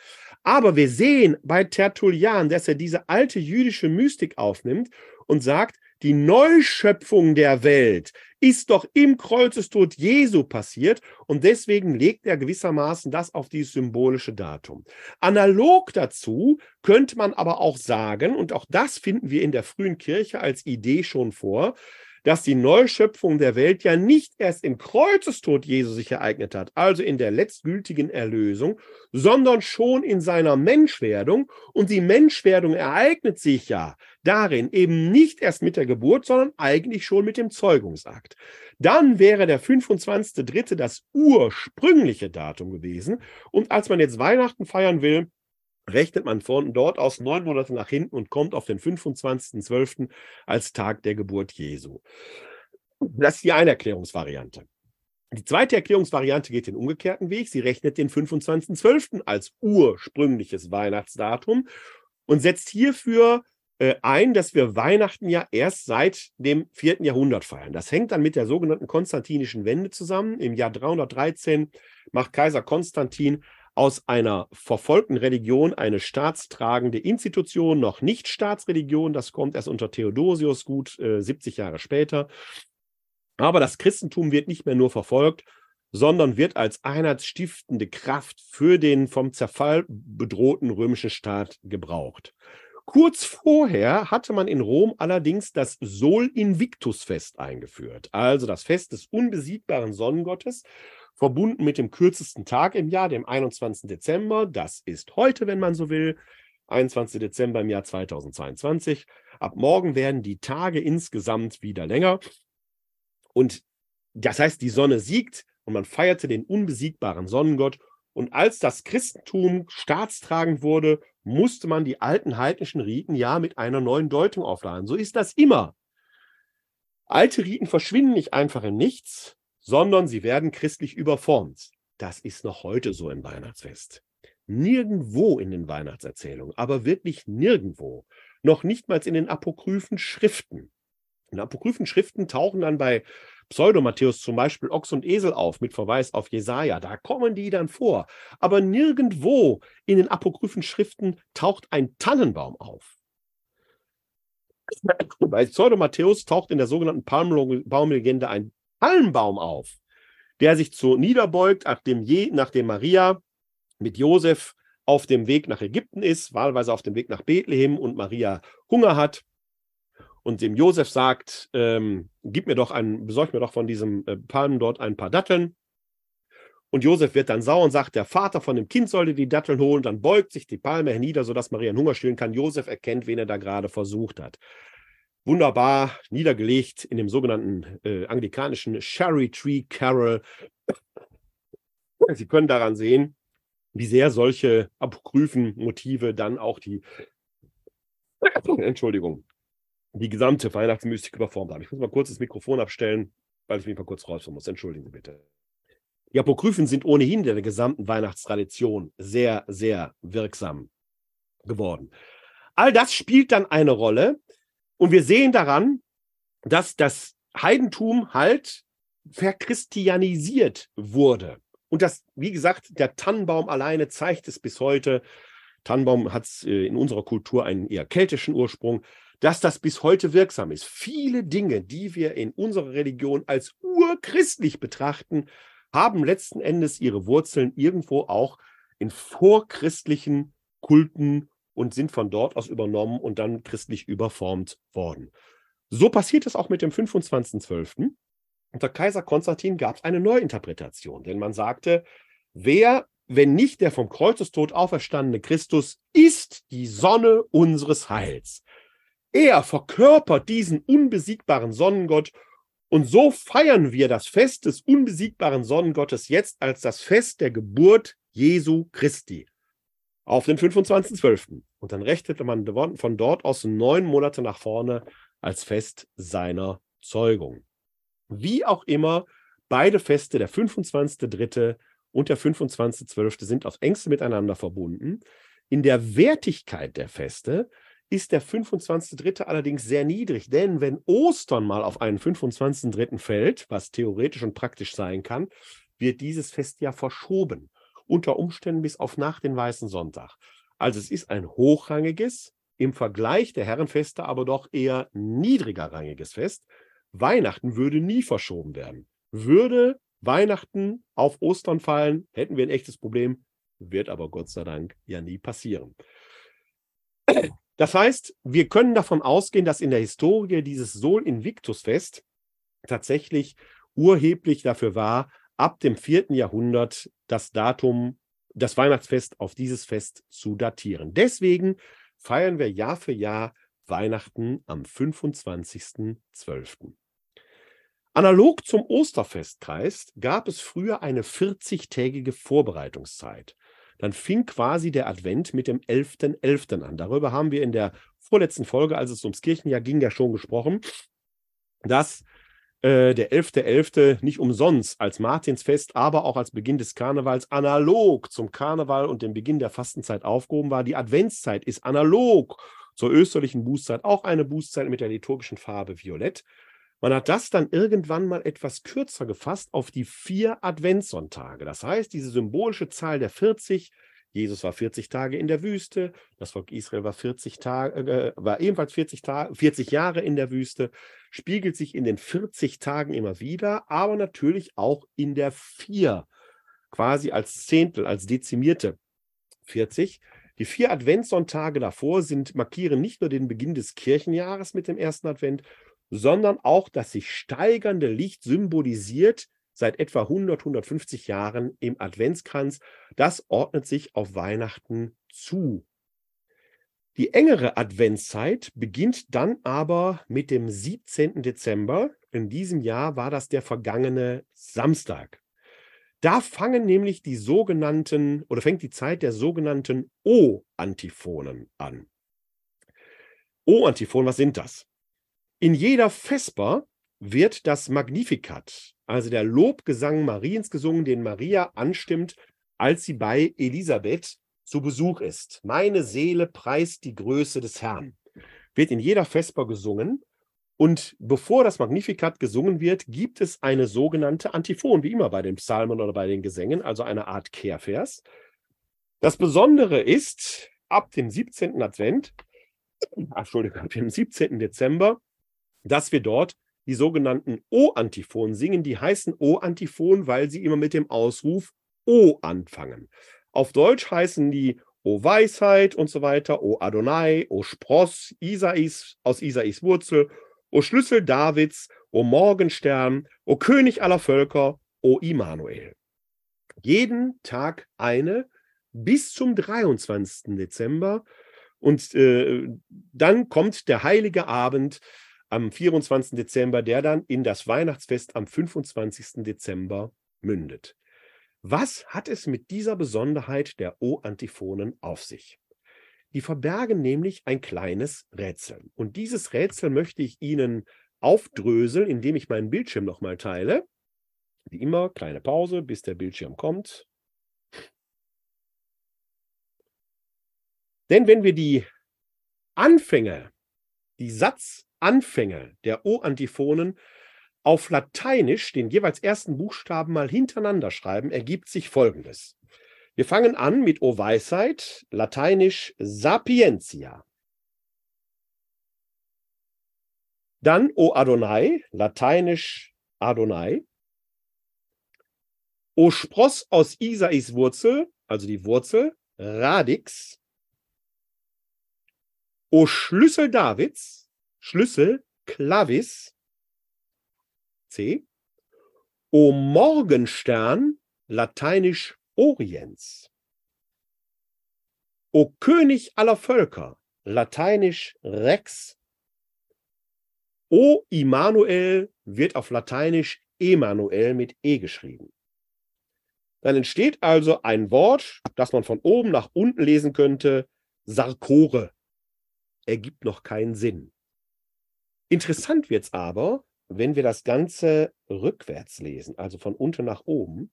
Aber wir sehen bei Tertullian, dass er diese alte jüdische Mystik aufnimmt und sagt, die Neuschöpfung der Welt ist doch im Kreuzestod Jesu passiert und deswegen legt er gewissermaßen das auf dieses symbolische Datum. Analog dazu könnte man aber auch sagen, und auch das finden wir in der frühen Kirche als Idee schon vor, dass die Neuschöpfung der Welt ja nicht erst im Kreuzestod Jesu sich ereignet hat, also in der letztgültigen Erlösung, sondern schon in seiner Menschwerdung. Und die Menschwerdung ereignet sich ja darin eben nicht erst mit der Geburt, sondern eigentlich schon mit dem Zeugungsakt. Dann wäre der 25.3. das ursprüngliche Datum gewesen. Und als man jetzt Weihnachten feiern will, rechnet man von dort aus neun Monate nach hinten und kommt auf den 25.12. als Tag der Geburt Jesu. Das ist die eine Erklärungsvariante. Die zweite Erklärungsvariante geht den umgekehrten Weg. Sie rechnet den 25.12. als ursprüngliches Weihnachtsdatum und setzt hierfür äh, ein, dass wir Weihnachten ja erst seit dem vierten Jahrhundert feiern. Das hängt dann mit der sogenannten konstantinischen Wende zusammen. Im Jahr 313 macht Kaiser Konstantin aus einer verfolgten Religion eine staatstragende Institution, noch nicht Staatsreligion. Das kommt erst unter Theodosius gut äh, 70 Jahre später. Aber das Christentum wird nicht mehr nur verfolgt, sondern wird als einheitsstiftende Kraft für den vom Zerfall bedrohten römischen Staat gebraucht. Kurz vorher hatte man in Rom allerdings das Sol Invictus Fest eingeführt, also das Fest des unbesiegbaren Sonnengottes verbunden mit dem kürzesten Tag im Jahr, dem 21. Dezember. Das ist heute, wenn man so will. 21. Dezember im Jahr 2022. Ab morgen werden die Tage insgesamt wieder länger. Und das heißt, die Sonne siegt und man feierte den unbesiegbaren Sonnengott. Und als das Christentum staatstragend wurde, musste man die alten heidnischen Riten ja mit einer neuen Deutung aufladen. So ist das immer. Alte Riten verschwinden nicht einfach in nichts, sondern sie werden christlich überformt. Das ist noch heute so im Weihnachtsfest. Nirgendwo in den Weihnachtserzählungen, aber wirklich nirgendwo, noch nicht mal in den apokryphen Schriften. In apokryphen Schriften tauchen dann bei Pseudo-Matthäus zum Beispiel Ochs und Esel auf, mit Verweis auf Jesaja. Da kommen die dann vor. Aber nirgendwo in den apokryphen Schriften taucht ein Tannenbaum auf. Bei Pseudo-Matthäus taucht in der sogenannten Palmbaumlegende ein Palmbaum auf, der sich so niederbeugt, nachdem, je, nachdem Maria mit Josef auf dem Weg nach Ägypten ist, wahlweise auf dem Weg nach Bethlehem und Maria Hunger hat. und dem Josef sagt, ähm, gib mir doch ein, besorg mir doch von diesem äh, Palmen dort ein paar Datteln. Und Josef wird dann sauer und sagt, der Vater von dem Kind sollte die Datteln holen. Dann beugt sich die Palme hernieder, sodass Maria einen Hunger stillen kann. Josef erkennt, wen er da gerade versucht hat. Wunderbar niedergelegt in dem sogenannten äh, anglikanischen Cherry Tree Carol. Sie können daran sehen, wie sehr solche apokryphen Motive dann auch die, Entschuldigung, die gesamte Weihnachtsmystik überformt haben. Ich muss mal kurz das Mikrofon abstellen, weil ich mich mal kurz rausholen muss. Entschuldigen Sie bitte. Die Apokryphen sind ohnehin in der gesamten Weihnachtstradition sehr, sehr wirksam geworden. All das spielt dann eine Rolle und wir sehen daran, dass das Heidentum halt verchristianisiert wurde. Und das, wie gesagt, der Tannenbaum alleine zeigt es bis heute. Tannenbaum hat äh, in unserer Kultur einen eher keltischen Ursprung dass das bis heute wirksam ist. Viele Dinge, die wir in unserer Religion als urchristlich betrachten, haben letzten Endes ihre Wurzeln irgendwo auch in vorchristlichen Kulten und sind von dort aus übernommen und dann christlich überformt worden. So passiert es auch mit dem 25.12. Unter Kaiser Konstantin gab es eine Neuinterpretation, denn man sagte, wer, wenn nicht der vom Kreuzestod auferstandene Christus, ist die Sonne unseres Heils. Er verkörpert diesen unbesiegbaren Sonnengott und so feiern wir das Fest des unbesiegbaren Sonnengottes jetzt als das Fest der Geburt Jesu Christi auf den 25.12. Und dann rechnete man von dort aus neun Monate nach vorne als Fest seiner Zeugung. Wie auch immer, beide Feste, der 25.3. und der 25.12., sind aufs engste miteinander verbunden. In der Wertigkeit der Feste ist der 25.3. allerdings sehr niedrig, denn wenn Ostern mal auf einen 25.3. fällt, was theoretisch und praktisch sein kann, wird dieses Fest ja verschoben, unter Umständen bis auf nach den Weißen Sonntag. Also es ist ein hochrangiges, im Vergleich der Herrenfeste aber doch eher niedrigerrangiges Fest. Weihnachten würde nie verschoben werden. Würde Weihnachten auf Ostern fallen, hätten wir ein echtes Problem, wird aber Gott sei Dank ja nie passieren. Das heißt, wir können davon ausgehen, dass in der Historie dieses Sol Invictus Fest tatsächlich urheblich dafür war, ab dem vierten Jahrhundert das Datum, das Weihnachtsfest auf dieses Fest zu datieren. Deswegen feiern wir Jahr für Jahr Weihnachten am 25.12. Analog zum Osterfestkreis gab es früher eine 40-tägige Vorbereitungszeit dann fing quasi der Advent mit dem 11.11. .11. an. Darüber haben wir in der vorletzten Folge, als es ums Kirchenjahr ging, ja schon gesprochen, dass äh, der 11.11. .11. nicht umsonst als Martinsfest, aber auch als Beginn des Karnevals analog zum Karneval und dem Beginn der Fastenzeit aufgehoben war. Die Adventszeit ist analog zur österlichen Bußzeit auch eine Bußzeit mit der liturgischen Farbe Violett. Man hat das dann irgendwann mal etwas kürzer gefasst auf die vier Adventssonntage. Das heißt, diese symbolische Zahl der 40, Jesus war 40 Tage in der Wüste, das Volk Israel war 40 Tage, äh, war ebenfalls 40, Tage, 40 Jahre in der Wüste, spiegelt sich in den 40 Tagen immer wieder, aber natürlich auch in der vier, quasi als Zehntel, als dezimierte 40. Die vier Adventssonntage davor sind, markieren nicht nur den Beginn des Kirchenjahres mit dem ersten Advent, sondern auch das sich steigernde Licht symbolisiert seit etwa 100, 150 Jahren im Adventskranz. Das ordnet sich auf Weihnachten zu. Die engere Adventszeit beginnt dann aber mit dem 17. Dezember. In diesem Jahr war das der vergangene Samstag. Da fangen nämlich die sogenannten oder fängt die Zeit der sogenannten O-Antiphonen an. O-Antiphonen, was sind das? In jeder Vesper wird das Magnificat, also der Lobgesang Mariens gesungen, den Maria anstimmt, als sie bei Elisabeth zu Besuch ist. Meine Seele preist die Größe des Herrn. Wird in jeder Vesper gesungen. Und bevor das Magnificat gesungen wird, gibt es eine sogenannte Antiphon, wie immer bei den Psalmen oder bei den Gesängen, also eine Art Kehrvers. Das Besondere ist, ab dem 17. Advent, Entschuldigung, ab dem 17. Dezember dass wir dort die sogenannten O-Antiphonen singen. Die heißen O-Antiphonen, weil sie immer mit dem Ausruf O anfangen. Auf Deutsch heißen die O Weisheit und so weiter, O Adonai, O Spross, Isais, aus Isais Wurzel, O Schlüssel Davids, O Morgenstern, O König aller Völker, O Immanuel. Jeden Tag eine bis zum 23. Dezember. Und äh, dann kommt der heilige Abend am 24. Dezember, der dann in das Weihnachtsfest am 25. Dezember mündet. Was hat es mit dieser Besonderheit der O-Antiphonen auf sich? Die verbergen nämlich ein kleines Rätsel. Und dieses Rätsel möchte ich Ihnen aufdröseln, indem ich meinen Bildschirm nochmal teile. Wie immer, kleine Pause, bis der Bildschirm kommt. Denn wenn wir die Anfänge, die Satzanfänge der O-Antiphonen auf Lateinisch den jeweils ersten Buchstaben mal hintereinander schreiben, ergibt sich Folgendes. Wir fangen an mit O Weisheit, lateinisch Sapientia. Dann O Adonai, lateinisch Adonai. O Spross aus Isais Wurzel, also die Wurzel, Radix. O Schlüssel Davids, Schlüssel, Clavis. C. O Morgenstern, lateinisch Orients. O König aller Völker, lateinisch Rex. O Immanuel wird auf lateinisch Emanuel mit E geschrieben. Dann entsteht also ein Wort, das man von oben nach unten lesen könnte, Sarkore. Ergibt noch keinen Sinn. Interessant wird es aber, wenn wir das Ganze rückwärts lesen, also von unten nach oben,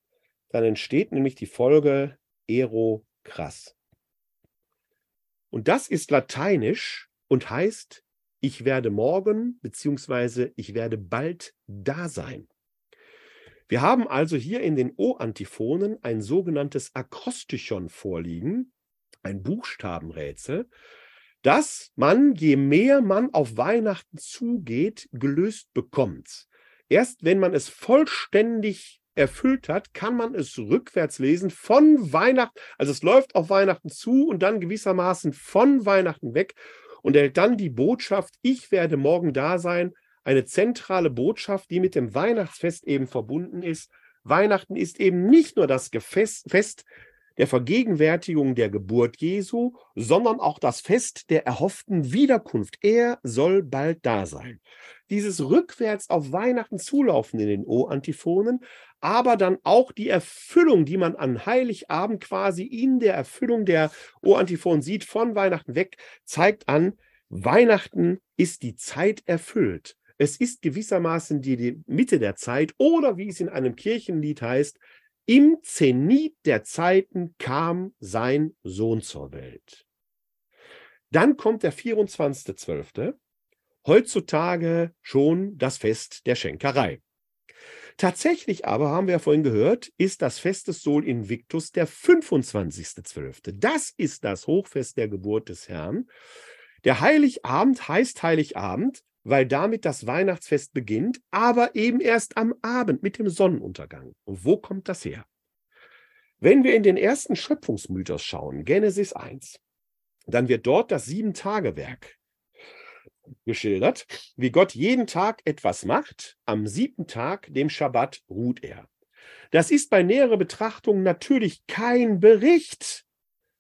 dann entsteht nämlich die Folge ero krass. Und das ist lateinisch und heißt, ich werde morgen beziehungsweise ich werde bald da sein. Wir haben also hier in den O-Antiphonen ein sogenanntes Akrostichon vorliegen, ein Buchstabenrätsel, dass man, je mehr man auf Weihnachten zugeht, gelöst bekommt. Erst wenn man es vollständig erfüllt hat, kann man es rückwärts lesen von Weihnachten. Also es läuft auf Weihnachten zu und dann gewissermaßen von Weihnachten weg und erhält dann die Botschaft, ich werde morgen da sein. Eine zentrale Botschaft, die mit dem Weihnachtsfest eben verbunden ist. Weihnachten ist eben nicht nur das Fest der Vergegenwärtigung der Geburt Jesu, sondern auch das Fest der erhofften Wiederkunft. Er soll bald da sein. Dieses rückwärts auf Weihnachten zulaufen in den O-Antiphonen, aber dann auch die Erfüllung, die man an Heiligabend quasi in der Erfüllung der O-Antiphonen sieht, von Weihnachten weg, zeigt an, Weihnachten ist die Zeit erfüllt. Es ist gewissermaßen die, die Mitte der Zeit oder wie es in einem Kirchenlied heißt, im Zenit der Zeiten kam sein Sohn zur Welt. Dann kommt der 24.12., heutzutage schon das Fest der Schenkerei. Tatsächlich aber, haben wir ja vorhin gehört, ist das Fest des Sol Invictus der 25.12. Das ist das Hochfest der Geburt des Herrn. Der Heiligabend heißt Heiligabend, weil damit das Weihnachtsfest beginnt, aber eben erst am Abend mit dem Sonnenuntergang. Und wo kommt das her? Wenn wir in den ersten Schöpfungsmythos schauen, Genesis 1, dann wird dort das Sieben-Tage-Werk geschildert, wie Gott jeden Tag etwas macht. Am siebten Tag, dem Schabbat, ruht er. Das ist bei näherer Betrachtung natürlich kein Bericht,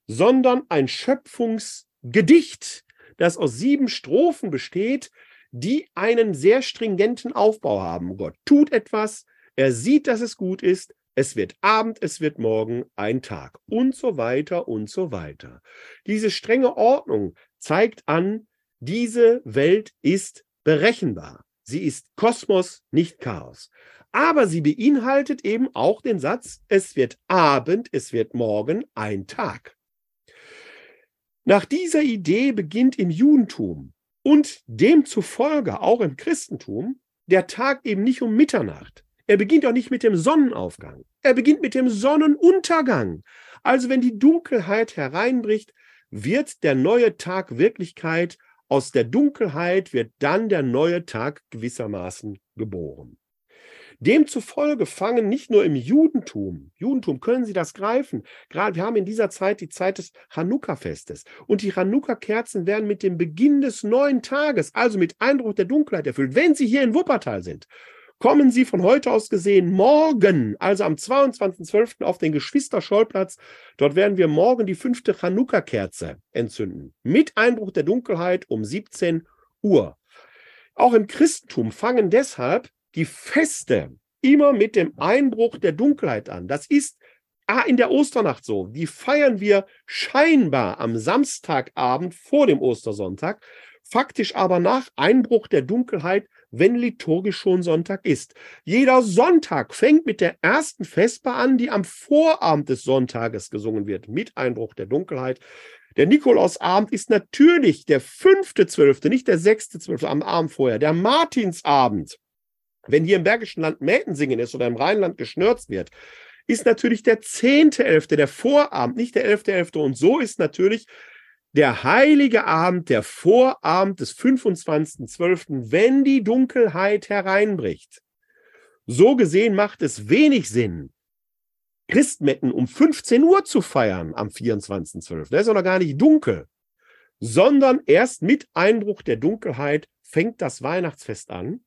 sondern ein Schöpfungsgedicht, das aus sieben Strophen besteht, die einen sehr stringenten Aufbau haben. Gott tut etwas, er sieht, dass es gut ist, es wird Abend, es wird Morgen, ein Tag und so weiter und so weiter. Diese strenge Ordnung zeigt an, diese Welt ist berechenbar. Sie ist Kosmos, nicht Chaos. Aber sie beinhaltet eben auch den Satz, es wird Abend, es wird Morgen, ein Tag. Nach dieser Idee beginnt im Judentum und demzufolge auch im Christentum der Tag eben nicht um Mitternacht. Er beginnt auch nicht mit dem Sonnenaufgang. Er beginnt mit dem Sonnenuntergang. Also wenn die Dunkelheit hereinbricht, wird der neue Tag Wirklichkeit. Aus der Dunkelheit wird dann der neue Tag gewissermaßen geboren. Demzufolge fangen nicht nur im Judentum, Judentum können Sie das greifen, gerade wir haben in dieser Zeit die Zeit des Chanukka-Festes und die Chanukka-Kerzen werden mit dem Beginn des neuen Tages, also mit Eindruck der Dunkelheit erfüllt. Wenn Sie hier in Wuppertal sind, kommen Sie von heute aus gesehen morgen, also am 22.12. auf den Geschwister-Schollplatz. Dort werden wir morgen die fünfte Chanukka-Kerze entzünden. Mit Einbruch der Dunkelheit um 17 Uhr. Auch im Christentum fangen deshalb die Feste immer mit dem Einbruch der Dunkelheit an. Das ist ah, in der Osternacht so. Die feiern wir scheinbar am Samstagabend vor dem Ostersonntag, faktisch aber nach Einbruch der Dunkelheit wenn liturgisch schon Sonntag ist. Jeder Sonntag fängt mit der ersten Vesper an, die am Vorabend des Sonntages gesungen wird, mit Einbruch der Dunkelheit. Der Nikolausabend ist natürlich der fünfte Zwölfte, nicht der sechste Zwölfte am Abend vorher. Der Martinsabend, wenn hier im Bergischen Land Mäten singen ist oder im Rheinland geschnürzt wird, ist natürlich der zehnte Elfte, der Vorabend, nicht der elfte Elfte. Und so ist natürlich der heilige Abend, der Vorabend des 25.12., wenn die Dunkelheit hereinbricht. So gesehen macht es wenig Sinn, Christmetten um 15 Uhr zu feiern am 24.12. Da ist noch gar nicht dunkel, sondern erst mit Einbruch der Dunkelheit fängt das Weihnachtsfest an.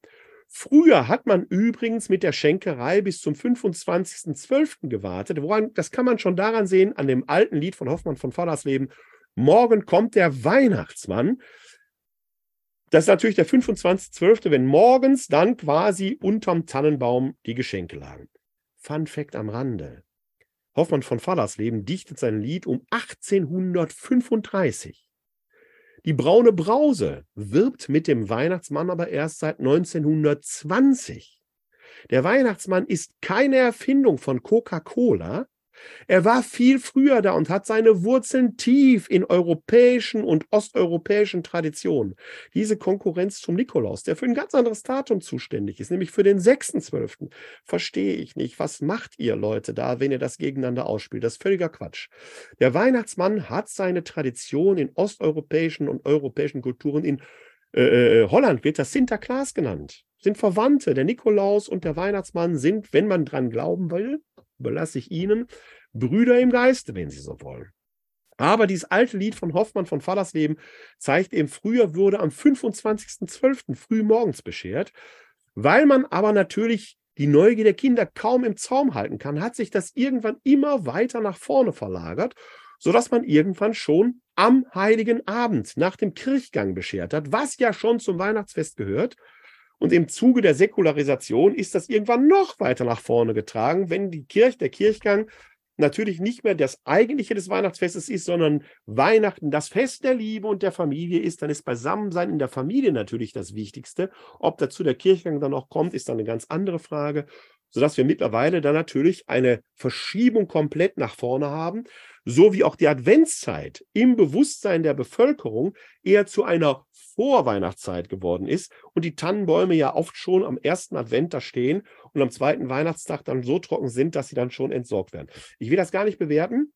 Früher hat man übrigens mit der Schenkerei bis zum 25.12. gewartet. Woran, das kann man schon daran sehen, an dem alten Lied von Hoffmann von Fallersleben, morgen kommt der Weihnachtsmann. Das ist natürlich der 25.12., wenn morgens dann quasi unterm Tannenbaum die Geschenke lagen. Fun Fact am Rande. Hoffmann von Fallersleben dichtet sein Lied um 1835. Die braune Brause wirbt mit dem Weihnachtsmann aber erst seit 1920. Der Weihnachtsmann ist keine Erfindung von Coca-Cola, er war viel früher da und hat seine Wurzeln tief in europäischen und osteuropäischen Traditionen. Diese Konkurrenz zum Nikolaus, der für ein ganz anderes Datum zuständig ist, nämlich für den 6.12., verstehe ich nicht. Was macht ihr Leute da, wenn ihr das gegeneinander ausspielt? Das ist völliger Quatsch. Der Weihnachtsmann hat seine Tradition in osteuropäischen und europäischen Kulturen in äh, äh Holland wird das Sinterklaas genannt, sind Verwandte. Der Nikolaus und der Weihnachtsmann sind, wenn man dran glauben will, überlasse ich Ihnen, Brüder im Geiste, wenn Sie so wollen. Aber dieses alte Lied von Hoffmann von Fallersleben zeigt eben, früher wurde am 25.12. früh morgens beschert. Weil man aber natürlich die Neugier der Kinder kaum im Zaum halten kann, hat sich das irgendwann immer weiter nach vorne verlagert, sodass man irgendwann schon am heiligen Abend nach dem Kirchgang beschert hat, was ja schon zum Weihnachtsfest gehört. Und im Zuge der Säkularisation ist das irgendwann noch weiter nach vorne getragen, wenn die Kirche, der Kirchgang natürlich nicht mehr das eigentliche des Weihnachtsfestes ist, sondern Weihnachten das Fest der Liebe und der Familie ist, dann ist Beisammensein in der Familie natürlich das Wichtigste. Ob dazu der Kirchgang dann auch kommt, ist dann eine ganz andere Frage, sodass wir mittlerweile dann natürlich eine Verschiebung komplett nach vorne haben, so wie auch die Adventszeit im Bewusstsein der Bevölkerung eher zu einer Vorweihnachtszeit geworden ist und die Tannenbäume ja oft schon am ersten Advent da stehen und am zweiten Weihnachtstag dann so trocken sind, dass sie dann schon entsorgt werden. Ich will das gar nicht bewerten,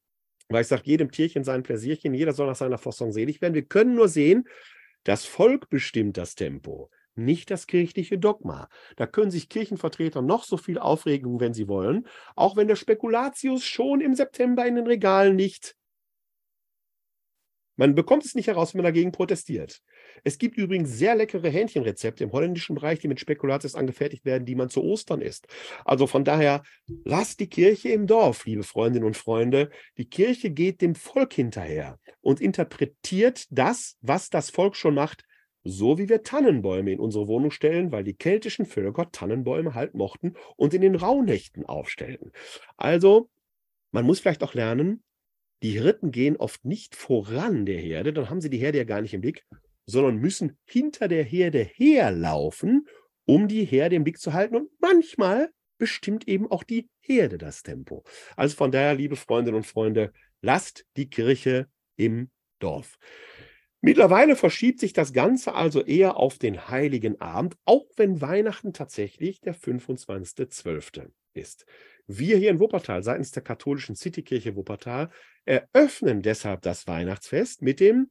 weil ich sage, jedem Tierchen sein Pläsierchen, jeder soll nach seiner Fassung selig werden. Wir können nur sehen, das Volk bestimmt das Tempo nicht das kirchliche Dogma. Da können sich Kirchenvertreter noch so viel aufregen, wenn sie wollen, auch wenn der Spekulatius schon im September in den Regalen liegt. Man bekommt es nicht heraus, wenn man dagegen protestiert. Es gibt übrigens sehr leckere Hähnchenrezepte im holländischen Bereich, die mit Spekulatius angefertigt werden, die man zu Ostern isst. Also von daher, lasst die Kirche im Dorf, liebe Freundinnen und Freunde. Die Kirche geht dem Volk hinterher und interpretiert das, was das Volk schon macht, so wie wir Tannenbäume in unsere Wohnung stellen, weil die keltischen Völker Tannenbäume halt mochten und in den Rauhnächten aufstellten. Also, man muss vielleicht auch lernen, die Hirten gehen oft nicht voran der Herde, dann haben sie die Herde ja gar nicht im Blick, sondern müssen hinter der Herde herlaufen, um die Herde im Blick zu halten. Und manchmal bestimmt eben auch die Herde das Tempo. Also von daher, liebe Freundinnen und Freunde, lasst die Kirche im Dorf. Mittlerweile verschiebt sich das Ganze also eher auf den Heiligen Abend, auch wenn Weihnachten tatsächlich der 25.12. ist. Wir hier in Wuppertal seitens der katholischen Citykirche Wuppertal eröffnen deshalb das Weihnachtsfest mit dem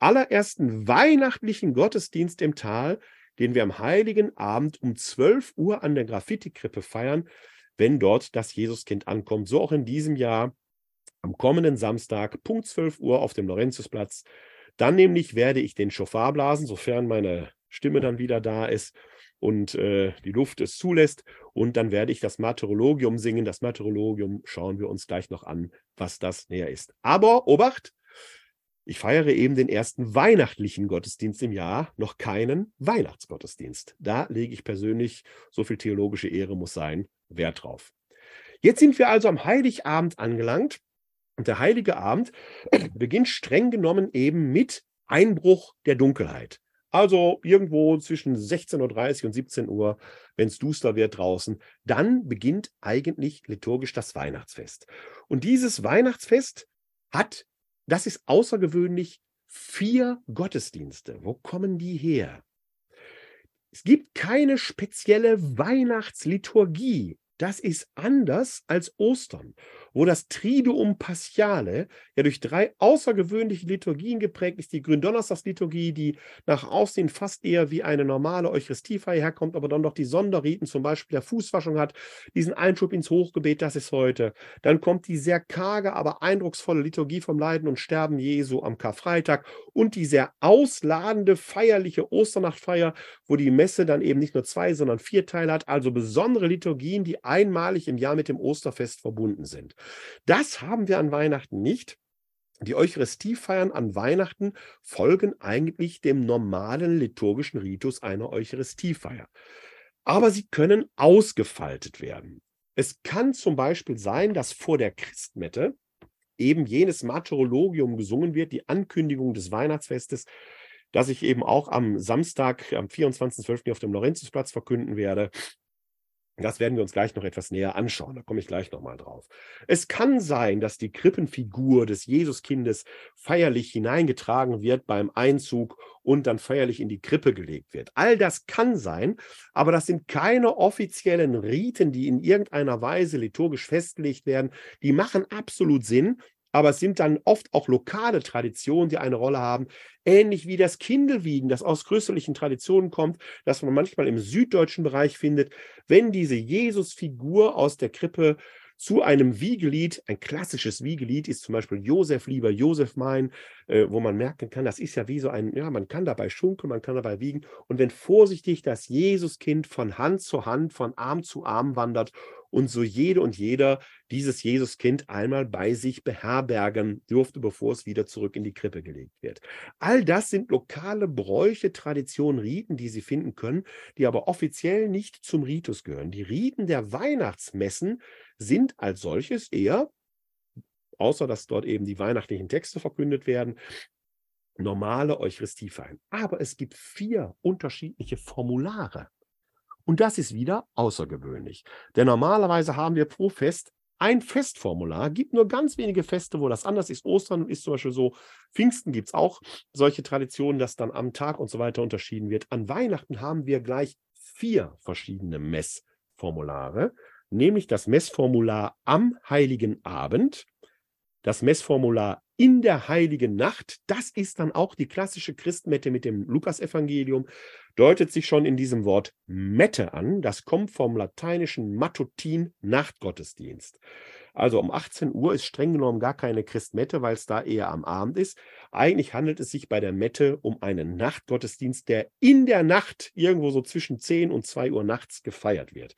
allerersten weihnachtlichen Gottesdienst im Tal, den wir am heiligen Abend um 12 Uhr an der Graffiti-Krippe feiern, wenn dort das Jesuskind ankommt. So auch in diesem Jahr am kommenden Samstag, Punkt 12 Uhr auf dem Laurentiusplatz. Dann nämlich werde ich den Schofar blasen, sofern meine Stimme dann wieder da ist und äh, die Luft es zulässt. Und dann werde ich das Martyrologium singen. Das Martyrologium schauen wir uns gleich noch an, was das näher ist. Aber Obacht, ich feiere eben den ersten weihnachtlichen Gottesdienst im Jahr, noch keinen Weihnachtsgottesdienst. Da lege ich persönlich, so viel theologische Ehre muss sein, Wert drauf. Jetzt sind wir also am Heiligabend angelangt. Und der Heilige Abend beginnt streng genommen eben mit Einbruch der Dunkelheit. Also irgendwo zwischen 16.30 Uhr und 17 Uhr, wenn es duster wird draußen, dann beginnt eigentlich liturgisch das Weihnachtsfest. Und dieses Weihnachtsfest hat, das ist außergewöhnlich, vier Gottesdienste. Wo kommen die her? Es gibt keine spezielle Weihnachtsliturgie. Das ist anders als Ostern wo das Triduum Paschale ja durch drei außergewöhnliche Liturgien geprägt ist. Die Gründonnerstagsliturgie, die nach Aussehen fast eher wie eine normale Eucharistiefeier herkommt, aber dann doch die Sonderriten, zum Beispiel der Fußwaschung hat, diesen Einschub ins Hochgebet, das ist heute. Dann kommt die sehr karge, aber eindrucksvolle Liturgie vom Leiden und Sterben Jesu am Karfreitag und die sehr ausladende, feierliche Osternachtfeier, wo die Messe dann eben nicht nur zwei, sondern vier Teile hat, also besondere Liturgien, die einmalig im Jahr mit dem Osterfest verbunden sind. Das haben wir an Weihnachten nicht. Die Eucharistiefeiern an Weihnachten folgen eigentlich dem normalen liturgischen Ritus einer Eucharistiefeier. Aber sie können ausgefaltet werden. Es kann zum Beispiel sein, dass vor der Christmette eben jenes Martyrologium gesungen wird, die Ankündigung des Weihnachtsfestes, das ich eben auch am Samstag, am 24.12. auf dem Laurentiusplatz verkünden werde. Das werden wir uns gleich noch etwas näher anschauen. Da komme ich gleich nochmal drauf. Es kann sein, dass die Krippenfigur des Jesuskindes feierlich hineingetragen wird beim Einzug und dann feierlich in die Krippe gelegt wird. All das kann sein, aber das sind keine offiziellen Riten, die in irgendeiner Weise liturgisch festgelegt werden. Die machen absolut Sinn, aber es sind dann oft auch lokale Traditionen, die eine Rolle haben, ähnlich wie das Kindelwiegen, das aus christlichen Traditionen kommt, das man manchmal im süddeutschen Bereich findet, wenn diese Jesusfigur aus der Krippe zu einem Wiegelied, ein klassisches Wiegelied ist zum Beispiel Josef lieber Josef mein, äh, wo man merken kann, das ist ja wie so ein, ja, man kann dabei schunkeln, man kann dabei wiegen. Und wenn vorsichtig das Jesuskind von Hand zu Hand, von Arm zu Arm wandert und so jede und jeder dieses Jesuskind einmal bei sich beherbergen durfte, bevor es wieder zurück in die Krippe gelegt wird. All das sind lokale Bräuche, Traditionen, Riten, die Sie finden können, die aber offiziell nicht zum Ritus gehören. Die Riten der Weihnachtsmessen sind als solches eher, außer dass dort eben die weihnachtlichen Texte verkündet werden, normale Eucharistiefeiern. Aber es gibt vier unterschiedliche Formulare. Und das ist wieder außergewöhnlich. Denn normalerweise haben wir pro Fest ein Festformular. Gibt nur ganz wenige Feste, wo das anders ist. Ostern ist zum Beispiel so. Pfingsten gibt es auch solche Traditionen, dass dann am Tag und so weiter unterschieden wird. An Weihnachten haben wir gleich vier verschiedene Messformulare, nämlich das Messformular am Heiligen Abend, das Messformular in der heiligen Nacht, das ist dann auch die klassische Christmette mit dem Lukasevangelium, deutet sich schon in diesem Wort Mette an. Das kommt vom lateinischen Matutin Nachtgottesdienst. Also um 18 Uhr ist streng genommen gar keine Christmette, weil es da eher am Abend ist. Eigentlich handelt es sich bei der Mette um einen Nachtgottesdienst, der in der Nacht irgendwo so zwischen 10 und 2 Uhr nachts gefeiert wird.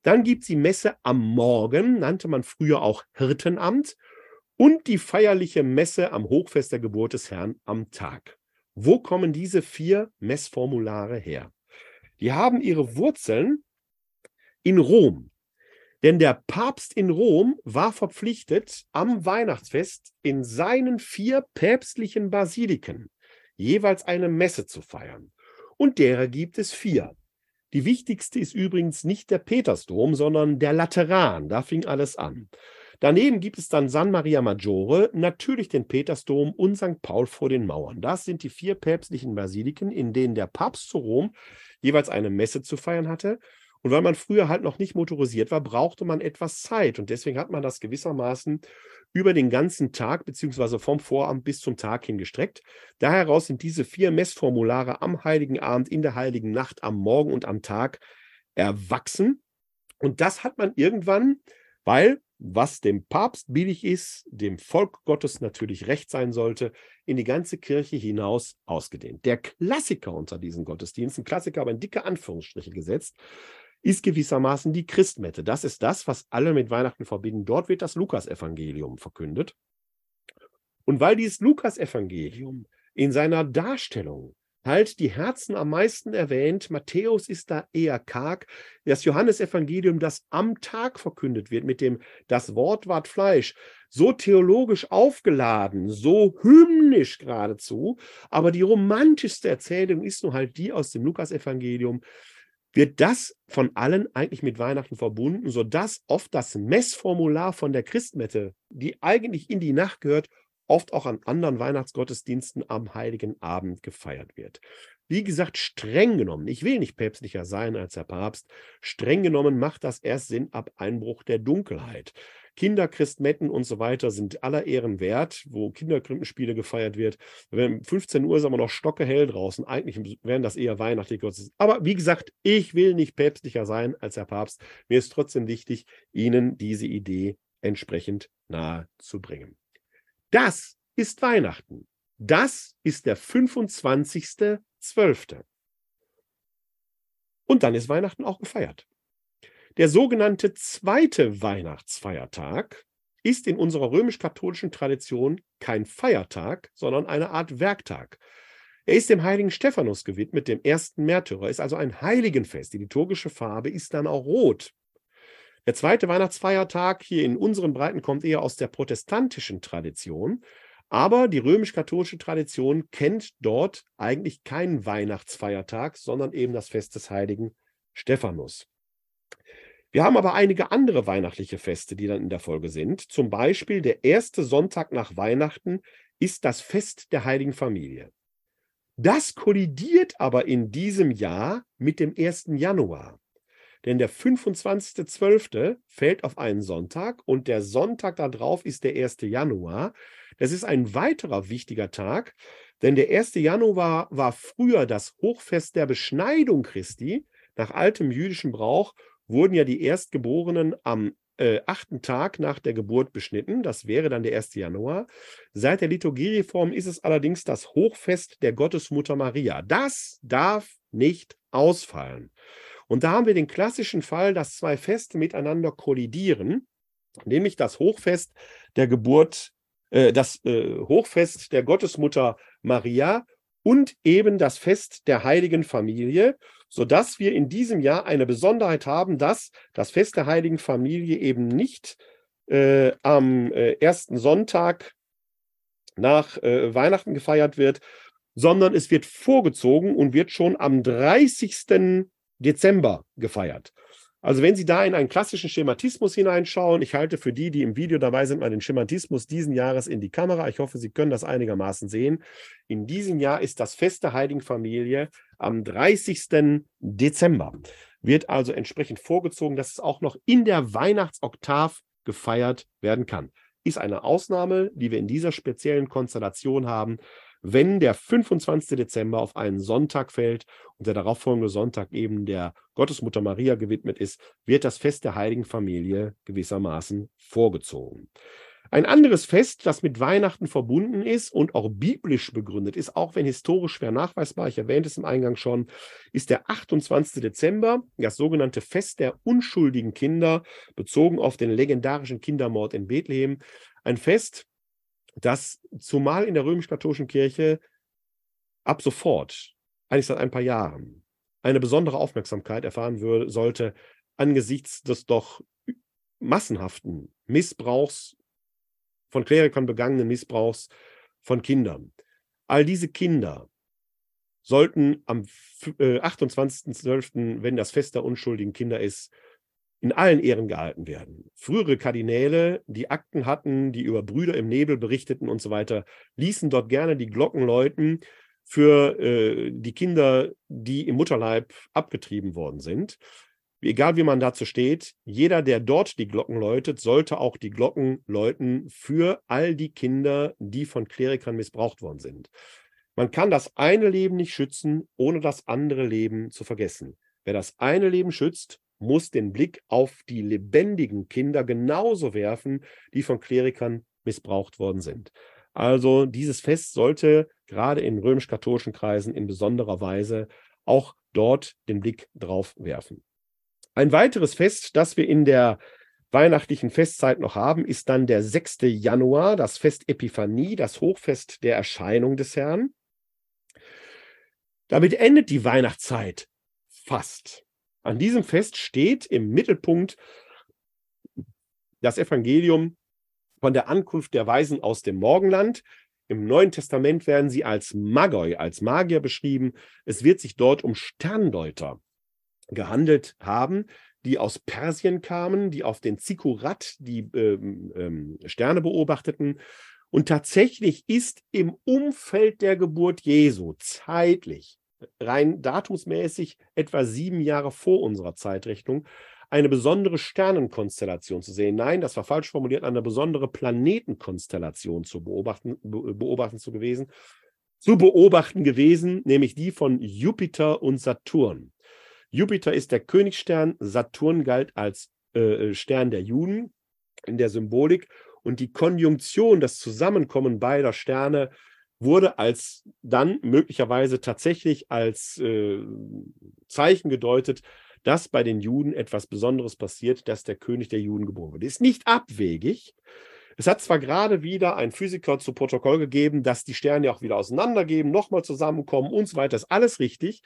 Dann gibt es die Messe am Morgen, nannte man früher auch Hirtenamt und die feierliche Messe am Hochfest der Geburt des Herrn am Tag. Wo kommen diese vier Messformulare her? Die haben ihre Wurzeln in Rom. Denn der Papst in Rom war verpflichtet, am Weihnachtsfest in seinen vier päpstlichen Basiliken jeweils eine Messe zu feiern. Und derer gibt es vier. Die wichtigste ist übrigens nicht der Petersdom, sondern der Lateran. Da fing alles an. Daneben gibt es dann San Maria Maggiore, natürlich den Petersdom und St. Paul vor den Mauern. Das sind die vier päpstlichen Basiliken, in denen der Papst zu Rom jeweils eine Messe zu feiern hatte. Und weil man früher halt noch nicht motorisiert war, brauchte man etwas Zeit. Und deswegen hat man das gewissermaßen über den ganzen Tag beziehungsweise vom Vorabend bis zum Tag hingestreckt. Daraus sind diese vier Messformulare am Heiligen Abend, in der Heiligen Nacht, am Morgen und am Tag erwachsen. Und das hat man irgendwann, weil was dem Papst billig ist, dem Volk Gottes natürlich recht sein sollte, in die ganze Kirche hinaus ausgedehnt. Der Klassiker unter diesen Gottesdiensten, Klassiker aber in dicke Anführungsstriche gesetzt, ist gewissermaßen die Christmette. Das ist das, was alle mit Weihnachten verbinden. Dort wird das Lukasevangelium verkündet. Und weil dieses Lukasevangelium in seiner Darstellung halt die Herzen am meisten erwähnt. Matthäus ist da eher karg. Das Johannesevangelium, das am Tag verkündet wird, mit dem das Wort ward Fleisch, so theologisch aufgeladen, so hymnisch geradezu. Aber die romantischste Erzählung ist nur halt die aus dem Lukasevangelium. Wird das von allen eigentlich mit Weihnachten verbunden, sodass oft das Messformular von der Christmette, die eigentlich in die Nacht gehört, oft auch an anderen Weihnachtsgottesdiensten am Heiligen Abend gefeiert wird. Wie gesagt, streng genommen, ich will nicht päpstlicher sein als der Papst, streng genommen macht das erst Sinn ab Einbruch der Dunkelheit. Kinderchristmetten und so weiter sind aller Ehren wert, wo Kinderkrippenspiele gefeiert wird. Wenn 15 Uhr ist aber noch stockehell draußen. Eigentlich wären das eher weihnachtliche Gottesdienste. Aber wie gesagt, ich will nicht päpstlicher sein als der Papst. Mir ist trotzdem wichtig, Ihnen diese Idee entsprechend nahe zu bringen. Das ist Weihnachten. Das ist der 25.12. Und dann ist Weihnachten auch gefeiert. Der sogenannte zweite Weihnachtsfeiertag ist in unserer römisch-katholischen Tradition kein Feiertag, sondern eine Art Werktag. Er ist dem heiligen Stephanus gewidmet, dem ersten Märtyrer, ist also ein Heiligenfest. Die liturgische Farbe ist dann auch rot. Der zweite Weihnachtsfeiertag hier in unseren Breiten kommt eher aus der protestantischen Tradition. Aber die römisch-katholische Tradition kennt dort eigentlich keinen Weihnachtsfeiertag, sondern eben das Fest des heiligen Stephanus. Wir haben aber einige andere weihnachtliche Feste, die dann in der Folge sind. Zum Beispiel der erste Sonntag nach Weihnachten ist das Fest der heiligen Familie. Das kollidiert aber in diesem Jahr mit dem 1. Januar. Denn der 25.12. fällt auf einen Sonntag und der Sonntag darauf ist der 1. Januar. Das ist ein weiterer wichtiger Tag, denn der 1. Januar war früher das Hochfest der Beschneidung Christi. Nach altem jüdischen Brauch wurden ja die Erstgeborenen am äh, achten Tag nach der Geburt beschnitten. Das wäre dann der 1. Januar. Seit der Liturgiereform ist es allerdings das Hochfest der Gottesmutter Maria. Das darf nicht ausfallen. Und da haben wir den klassischen Fall, dass zwei Feste miteinander kollidieren, nämlich das Hochfest der Geburt, äh, das äh, Hochfest der Gottesmutter Maria und eben das Fest der heiligen Familie, sodass wir in diesem Jahr eine Besonderheit haben, dass das Fest der heiligen Familie eben nicht äh, am äh, ersten Sonntag nach äh, Weihnachten gefeiert wird, sondern es wird vorgezogen und wird schon am 30. Dezember gefeiert. Also wenn Sie da in einen klassischen Schematismus hineinschauen, ich halte für die, die im Video dabei sind, mal den Schematismus diesen Jahres in die Kamera. Ich hoffe, Sie können das einigermaßen sehen. In diesem Jahr ist das Fest der Heiligen Familie am 30. Dezember. Wird also entsprechend vorgezogen, dass es auch noch in der Weihnachtsoktav gefeiert werden kann. Ist eine Ausnahme, die wir in dieser speziellen Konstellation haben wenn der 25. Dezember auf einen Sonntag fällt und der darauffolgende Sonntag eben der Gottesmutter Maria gewidmet ist, wird das Fest der heiligen Familie gewissermaßen vorgezogen. Ein anderes Fest, das mit Weihnachten verbunden ist und auch biblisch begründet ist, auch wenn historisch schwer nachweisbar, ich erwähnte es im Eingang schon, ist der 28. Dezember, das sogenannte Fest der unschuldigen Kinder, bezogen auf den legendarischen Kindermord in Bethlehem. Ein Fest, dass zumal in der römisch-katholischen Kirche ab sofort, eigentlich seit ein paar Jahren, eine besondere Aufmerksamkeit erfahren würde, sollte angesichts des doch massenhaften Missbrauchs, von Klerikern begangenen Missbrauchs von Kindern. All diese Kinder sollten am 28.12., äh, wenn das Fest der unschuldigen Kinder ist, in allen Ehren gehalten werden. Frühere Kardinäle, die Akten hatten, die über Brüder im Nebel berichteten und so weiter, ließen dort gerne die Glocken läuten für äh, die Kinder, die im Mutterleib abgetrieben worden sind. egal wie man dazu steht, jeder, der dort die Glocken läutet, sollte auch die Glocken läuten für all die Kinder, die von Klerikern missbraucht worden sind. Man kann das eine Leben nicht schützen, ohne das andere Leben zu vergessen. Wer das eine Leben schützt, muss den Blick auf die lebendigen Kinder genauso werfen, die von Klerikern missbraucht worden sind. Also dieses Fest sollte gerade in römisch-katholischen Kreisen in besonderer Weise auch dort den Blick drauf werfen. Ein weiteres Fest, das wir in der weihnachtlichen Festzeit noch haben, ist dann der 6. Januar, das Fest Epiphanie, das Hochfest der Erscheinung des Herrn. Damit endet die Weihnachtszeit fast. An diesem Fest steht im Mittelpunkt das Evangelium von der Ankunft der Weisen aus dem Morgenland. Im Neuen Testament werden sie als Magoi, als Magier beschrieben. Es wird sich dort um Sterndeuter gehandelt haben, die aus Persien kamen, die auf den Zikurat die ähm, ähm, Sterne beobachteten. Und tatsächlich ist im Umfeld der Geburt Jesu zeitlich, rein datumsmäßig etwa sieben Jahre vor unserer Zeitrechnung, eine besondere Sternenkonstellation zu sehen. Nein, das war falsch formuliert, eine besondere Planetenkonstellation zu beobachten, beobachten zu gewesen, zu beobachten gewesen, nämlich die von Jupiter und Saturn. Jupiter ist der Königsstern, Saturn galt als äh, Stern der Juden in der Symbolik und die Konjunktion, das Zusammenkommen beider Sterne wurde als dann möglicherweise tatsächlich als äh, Zeichen gedeutet, dass bei den Juden etwas Besonderes passiert, dass der König der Juden geboren wird. Ist nicht abwegig. Es hat zwar gerade wieder ein Physiker zu Protokoll gegeben, dass die Sterne auch wieder auseinandergeben, nochmal zusammenkommen und so weiter. Ist alles richtig.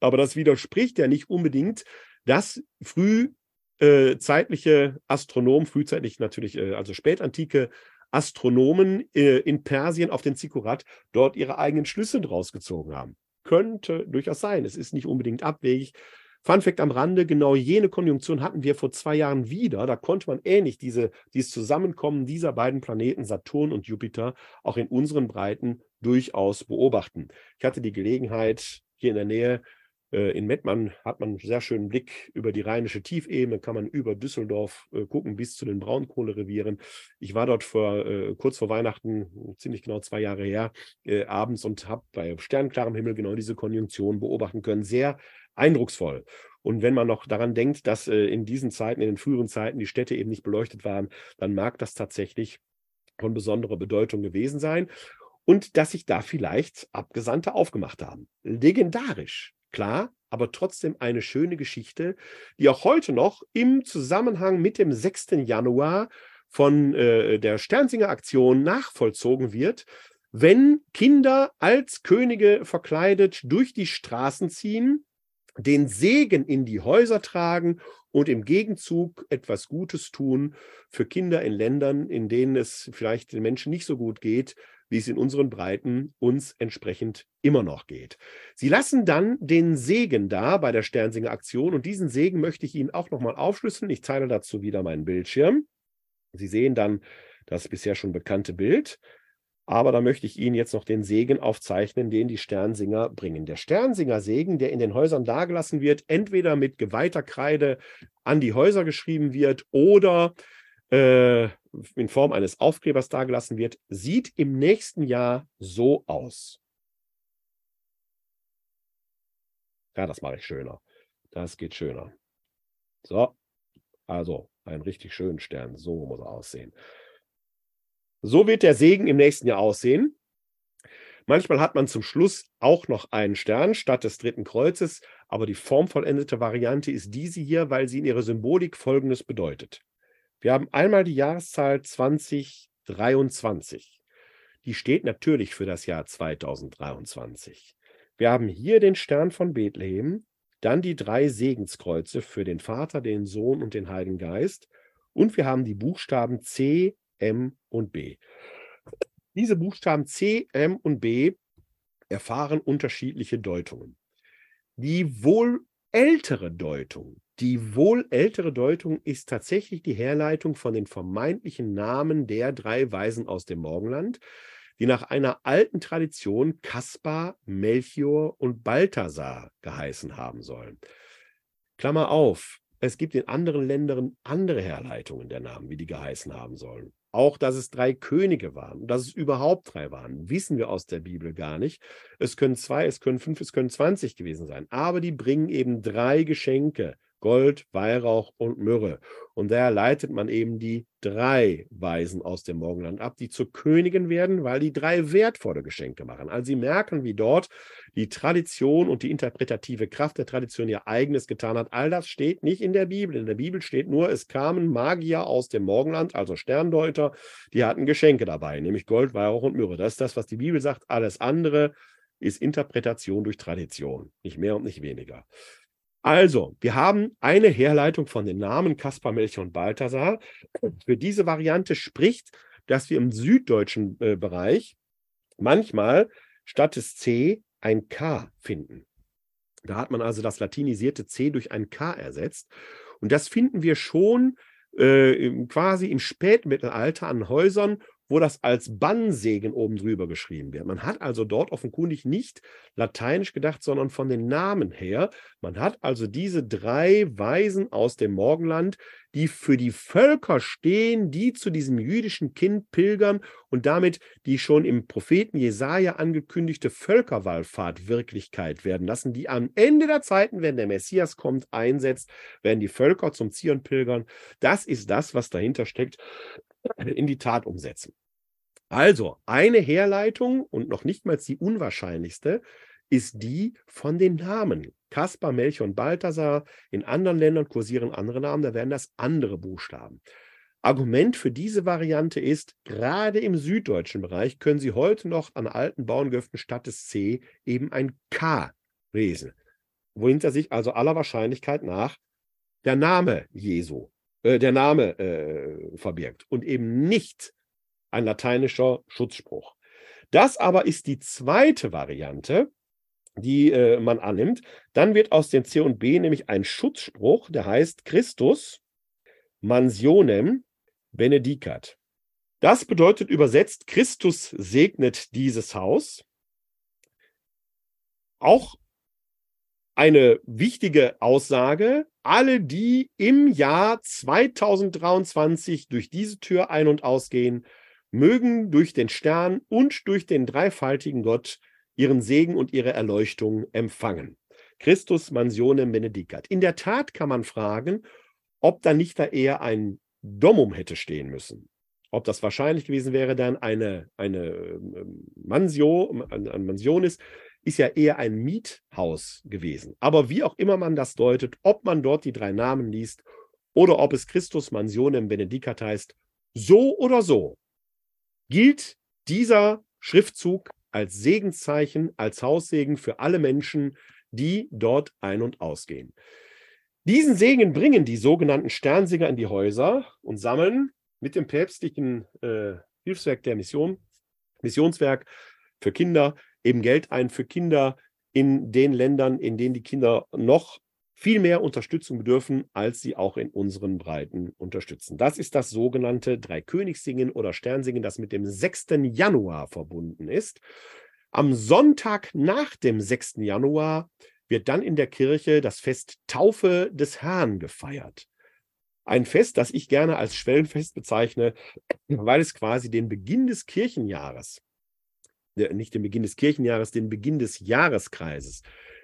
Aber das widerspricht ja nicht unbedingt, dass frühzeitliche äh, Astronomen, frühzeitlich natürlich, äh, also spätantike Astronomen äh, in Persien auf den Zikurat dort ihre eigenen Schlüsse draus gezogen haben. Könnte durchaus sein. Es ist nicht unbedingt abwegig. Fun Fact am Rande, genau jene Konjunktion hatten wir vor zwei Jahren wieder. Da konnte man ähnlich diese, dieses Zusammenkommen dieser beiden Planeten, Saturn und Jupiter, auch in unseren Breiten durchaus beobachten. Ich hatte die Gelegenheit, hier in der Nähe äh, in Mettmann hat man einen sehr schönen Blick über die rheinische Tiefebene, kann man über Düsseldorf äh, gucken bis zu den Braunkohlerevieren. Ich war dort vor, äh, kurz vor Weihnachten, ziemlich genau zwei Jahre her, äh, abends und habe bei sternklarem Himmel genau diese Konjunktion beobachten können. Sehr eindrucksvoll. Und wenn man noch daran denkt, dass äh, in diesen Zeiten, in den früheren Zeiten, die Städte eben nicht beleuchtet waren, dann mag das tatsächlich von besonderer Bedeutung gewesen sein. Und dass sich da vielleicht Abgesandte aufgemacht haben. Legendarisch, klar, aber trotzdem eine schöne Geschichte, die auch heute noch im Zusammenhang mit dem 6. Januar von äh, der Sternsinger Aktion nachvollzogen wird, wenn Kinder als Könige verkleidet durch die Straßen ziehen den Segen in die Häuser tragen und im Gegenzug etwas Gutes tun für Kinder in Ländern, in denen es vielleicht den Menschen nicht so gut geht, wie es in unseren Breiten uns entsprechend immer noch geht. Sie lassen dann den Segen da bei der Sternsinger Aktion und diesen Segen möchte ich Ihnen auch nochmal aufschlüsseln. Ich teile dazu wieder meinen Bildschirm. Sie sehen dann das bisher schon bekannte Bild. Aber da möchte ich Ihnen jetzt noch den Segen aufzeichnen, den die Sternsinger bringen. Der Sternsinger-Segen, der in den Häusern dargelassen wird, entweder mit geweihter Kreide an die Häuser geschrieben wird oder äh, in Form eines Aufklebers dargelassen wird, sieht im nächsten Jahr so aus. Ja, das mache ich schöner. Das geht schöner. So, also einen richtig schönen Stern. So muss er aussehen. So wird der Segen im nächsten Jahr aussehen. Manchmal hat man zum Schluss auch noch einen Stern statt des dritten Kreuzes, aber die formvollendete Variante ist diese hier, weil sie in ihrer Symbolik Folgendes bedeutet. Wir haben einmal die Jahreszahl 2023. Die steht natürlich für das Jahr 2023. Wir haben hier den Stern von Bethlehem, dann die drei Segenskreuze für den Vater, den Sohn und den Heiligen Geist und wir haben die Buchstaben C, M und B. Diese Buchstaben C, M und B erfahren unterschiedliche Deutungen. Die wohl ältere Deutung, die wohl ältere Deutung ist tatsächlich die Herleitung von den vermeintlichen Namen der drei Weisen aus dem Morgenland, die nach einer alten Tradition Kaspar, Melchior und Balthasar geheißen haben sollen. Klammer auf, es gibt in anderen Ländern andere Herleitungen der Namen, wie die geheißen haben sollen. Auch, dass es drei Könige waren, dass es überhaupt drei waren, wissen wir aus der Bibel gar nicht. Es können zwei, es können fünf, es können zwanzig gewesen sein. Aber die bringen eben drei Geschenke Gold, Weihrauch und Myrrhe. Und daher leitet man eben die drei Weisen aus dem Morgenland ab, die zur Königin werden, weil die drei wertvolle Geschenke machen. Also sie merken, wie dort die Tradition und die interpretative Kraft der Tradition ihr eigenes getan hat. All das steht nicht in der Bibel. In der Bibel steht nur, es kamen Magier aus dem Morgenland, also Sterndeuter, die hatten Geschenke dabei, nämlich Gold, Weihrauch und Myrrhe. Das ist das, was die Bibel sagt. Alles andere ist Interpretation durch Tradition, nicht mehr und nicht weniger. Also, wir haben eine Herleitung von den Namen Kaspar, Melchior und Balthasar. Für diese Variante spricht, dass wir im süddeutschen äh, Bereich manchmal statt des C ein K finden. Da hat man also das latinisierte C durch ein K ersetzt. Und das finden wir schon äh, quasi im Spätmittelalter an Häusern, wo das als Bannsegen oben drüber geschrieben wird. Man hat also dort offenkundig nicht lateinisch gedacht, sondern von den Namen her. Man hat also diese drei Weisen aus dem Morgenland, die für die Völker stehen, die zu diesem jüdischen Kind pilgern und damit die schon im Propheten Jesaja angekündigte Völkerwallfahrt Wirklichkeit werden lassen, die am Ende der Zeiten, wenn der Messias kommt, einsetzt, werden die Völker zum Zion pilgern. Das ist das, was dahinter steckt in die Tat umsetzen. Also, eine Herleitung und noch nicht mal die unwahrscheinlichste ist die von den Namen. Kaspar, Melchior und Balthasar. In anderen Ländern kursieren andere Namen, da werden das andere Buchstaben. Argument für diese Variante ist, gerade im süddeutschen Bereich können Sie heute noch an alten Bauerngöften statt des C eben ein K lesen, wohinter sich also aller Wahrscheinlichkeit nach der Name Jesu äh, der Name äh, verbirgt und eben nicht ein lateinischer Schutzspruch. Das aber ist die zweite Variante, die äh, man annimmt. Dann wird aus dem C und B nämlich ein Schutzspruch, der heißt Christus mansionem benedicat. Das bedeutet übersetzt, Christus segnet dieses Haus. Auch eine wichtige Aussage. Alle, die im Jahr 2023 durch diese Tür ein- und ausgehen, mögen durch den Stern und durch den dreifaltigen Gott ihren Segen und ihre Erleuchtung empfangen. Christus mansionem benedicat. In der Tat kann man fragen, ob da nicht da eher ein Domum hätte stehen müssen. Ob das wahrscheinlich gewesen wäre, dann eine, eine ähm, Mansio, ein Mansion ist, ist ja eher ein Miethaus gewesen. Aber wie auch immer man das deutet, ob man dort die drei Namen liest oder ob es Christus Mansionem Benedicat heißt, so oder so gilt dieser Schriftzug als Segenszeichen, als Haussegen für alle Menschen, die dort ein- und ausgehen. Diesen Segen bringen die sogenannten Sternsinger in die Häuser und sammeln mit dem päpstlichen äh, Hilfswerk der Mission, Missionswerk für Kinder eben Geld ein für Kinder in den Ländern, in denen die Kinder noch viel mehr Unterstützung bedürfen, als sie auch in unseren Breiten unterstützen. Das ist das sogenannte Dreikönigssingen oder Sternsingen, das mit dem 6. Januar verbunden ist. Am Sonntag nach dem 6. Januar wird dann in der Kirche das Fest Taufe des Herrn gefeiert. Ein Fest, das ich gerne als Schwellenfest bezeichne, weil es quasi den Beginn des Kirchenjahres nicht den Beginn des Kirchenjahres, den Beginn des Jahreskreises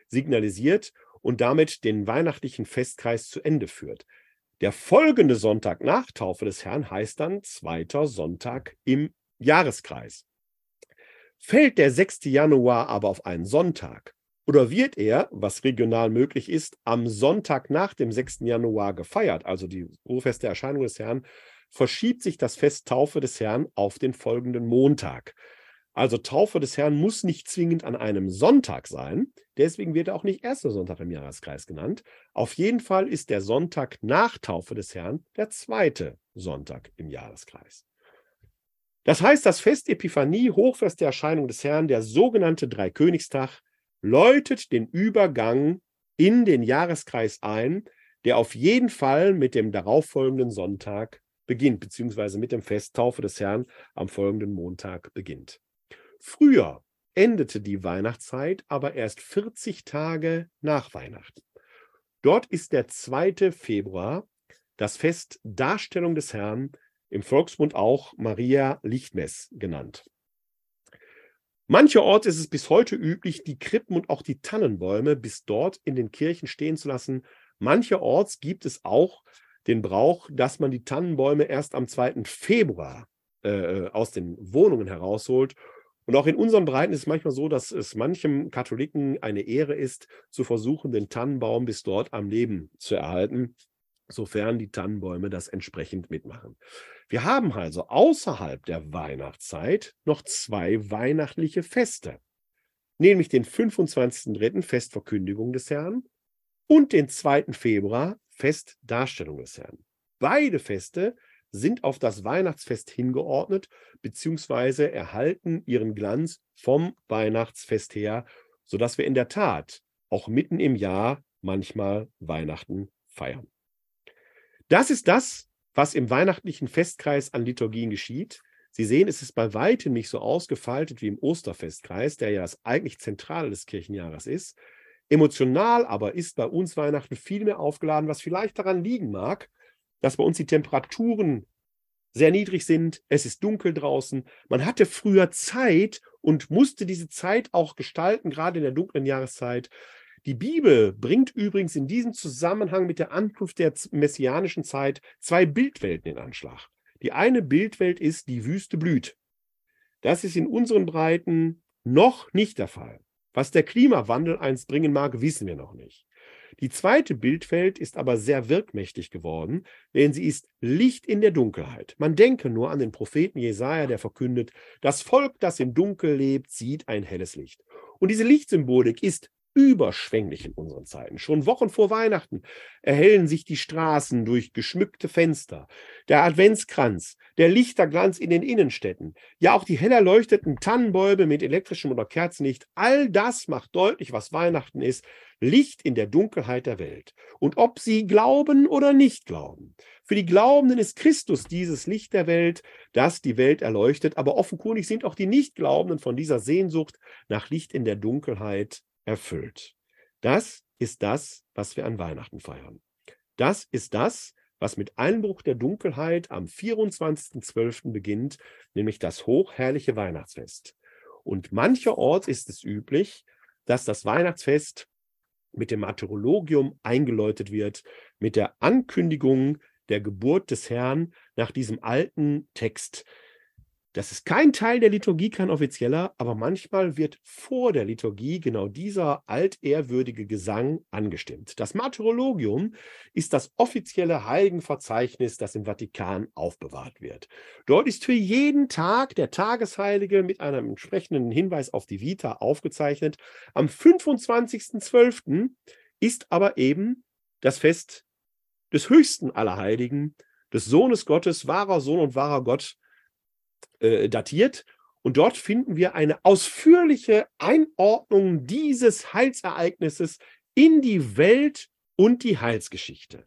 signalisiert und damit den weihnachtlichen Festkreis zu Ende führt. Der folgende Sonntag nach Taufe des Herrn heißt dann zweiter Sonntag im Jahreskreis. Fällt der 6. Januar aber auf einen Sonntag oder wird er, was regional möglich ist, am Sonntag nach dem 6. Januar gefeiert, also die urfeste Erscheinung des Herrn, verschiebt sich das Fest Taufe des Herrn auf den folgenden Montag. Also Taufe des Herrn muss nicht zwingend an einem Sonntag sein. Deswegen wird er auch nicht erster Sonntag im Jahreskreis genannt. Auf jeden Fall ist der Sonntag nach Taufe des Herrn der zweite Sonntag im Jahreskreis. Das heißt, das Fest Epiphanie, Hochfest der Erscheinung des Herrn, der sogenannte Dreikönigstag, läutet den Übergang in den Jahreskreis ein, der auf jeden Fall mit dem darauffolgenden Sonntag beginnt, beziehungsweise mit dem Fest Taufe des Herrn am folgenden Montag beginnt. Früher endete die Weihnachtszeit aber erst 40 Tage nach Weihnachten. Dort ist der 2. Februar das Fest Darstellung des Herrn, im Volksmund auch Maria Lichtmess genannt. Mancherorts ist es bis heute üblich, die Krippen und auch die Tannenbäume bis dort in den Kirchen stehen zu lassen. Mancherorts gibt es auch den Brauch, dass man die Tannenbäume erst am 2. Februar äh, aus den Wohnungen herausholt. Und auch in unseren Breiten ist es manchmal so, dass es manchem Katholiken eine Ehre ist, zu versuchen, den Tannenbaum bis dort am Leben zu erhalten, sofern die Tannenbäume das entsprechend mitmachen. Wir haben also außerhalb der Weihnachtszeit noch zwei weihnachtliche Feste, nämlich den 25.3. Festverkündigung des Herrn und den 2. Februar Festdarstellung des Herrn. Beide Feste sind auf das Weihnachtsfest hingeordnet, beziehungsweise erhalten ihren Glanz vom Weihnachtsfest her, sodass wir in der Tat auch mitten im Jahr manchmal Weihnachten feiern. Das ist das, was im weihnachtlichen Festkreis an Liturgien geschieht. Sie sehen, es ist bei weitem nicht so ausgefaltet wie im Osterfestkreis, der ja das eigentlich Zentrale des Kirchenjahres ist. Emotional aber ist bei uns Weihnachten viel mehr aufgeladen, was vielleicht daran liegen mag, dass bei uns die Temperaturen sehr niedrig sind, es ist dunkel draußen. Man hatte früher Zeit und musste diese Zeit auch gestalten, gerade in der dunklen Jahreszeit. Die Bibel bringt übrigens in diesem Zusammenhang mit der Ankunft der messianischen Zeit zwei Bildwelten in Anschlag. Die eine Bildwelt ist, die Wüste blüht. Das ist in unseren Breiten noch nicht der Fall. Was der Klimawandel einst bringen mag, wissen wir noch nicht. Die zweite Bildwelt ist aber sehr wirkmächtig geworden, denn sie ist Licht in der Dunkelheit. Man denke nur an den Propheten Jesaja, der verkündet: Das Volk, das im Dunkel lebt, sieht ein helles Licht. Und diese Lichtsymbolik ist überschwänglich in unseren Zeiten. Schon Wochen vor Weihnachten erhellen sich die Straßen durch geschmückte Fenster, der Adventskranz, der Lichterglanz in den Innenstädten, ja auch die hell erleuchteten Tannenbäume mit elektrischem oder Kerzenlicht, all das macht deutlich, was Weihnachten ist, Licht in der Dunkelheit der Welt. Und ob sie glauben oder nicht glauben, für die Glaubenden ist Christus dieses Licht der Welt, das die Welt erleuchtet, aber offenkundig sind auch die Nichtglaubenden von dieser Sehnsucht nach Licht in der Dunkelheit erfüllt. Das ist das, was wir an Weihnachten feiern. Das ist das, was mit Einbruch der Dunkelheit am 24.12. beginnt, nämlich das hochherrliche Weihnachtsfest. Und mancherorts ist es üblich, dass das Weihnachtsfest mit dem Martyrologium eingeläutet wird, mit der Ankündigung der Geburt des Herrn nach diesem alten Text, das ist kein Teil der Liturgie, kein offizieller, aber manchmal wird vor der Liturgie genau dieser altehrwürdige Gesang angestimmt. Das Martyrologium ist das offizielle Heiligenverzeichnis, das im Vatikan aufbewahrt wird. Dort ist für jeden Tag der Tagesheilige mit einem entsprechenden Hinweis auf die Vita aufgezeichnet. Am 25.12. ist aber eben das Fest des höchsten aller Heiligen, des Sohnes Gottes, wahrer Sohn und wahrer Gott, äh, datiert. Und dort finden wir eine ausführliche Einordnung dieses Heilsereignisses in die Welt und die Heilsgeschichte.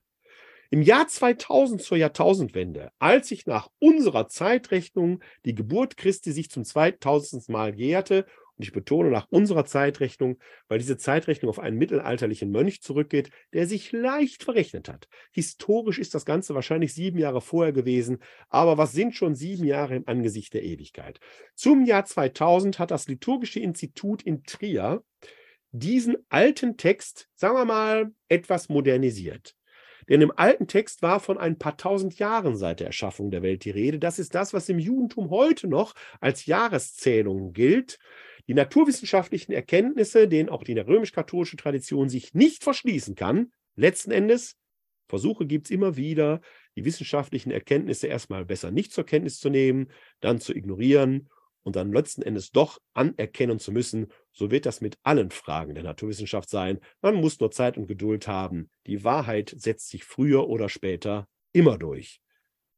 Im Jahr 2000 zur Jahrtausendwende, als sich nach unserer Zeitrechnung die Geburt Christi sich zum 2000. Mal jährte und ich betone nach unserer Zeitrechnung, weil diese Zeitrechnung auf einen mittelalterlichen Mönch zurückgeht, der sich leicht verrechnet hat. Historisch ist das Ganze wahrscheinlich sieben Jahre vorher gewesen, aber was sind schon sieben Jahre im Angesicht der Ewigkeit? Zum Jahr 2000 hat das Liturgische Institut in Trier diesen alten Text, sagen wir mal, etwas modernisiert. Denn im alten Text war von ein paar tausend Jahren seit der Erschaffung der Welt die Rede. Das ist das, was im Judentum heute noch als Jahreszählung gilt. Die naturwissenschaftlichen Erkenntnisse, denen auch die römisch-katholische Tradition sich nicht verschließen kann, letzten Endes, Versuche gibt es immer wieder, die wissenschaftlichen Erkenntnisse erstmal besser nicht zur Kenntnis zu nehmen, dann zu ignorieren und dann letzten Endes doch anerkennen zu müssen. So wird das mit allen Fragen der Naturwissenschaft sein. Man muss nur Zeit und Geduld haben. Die Wahrheit setzt sich früher oder später immer durch.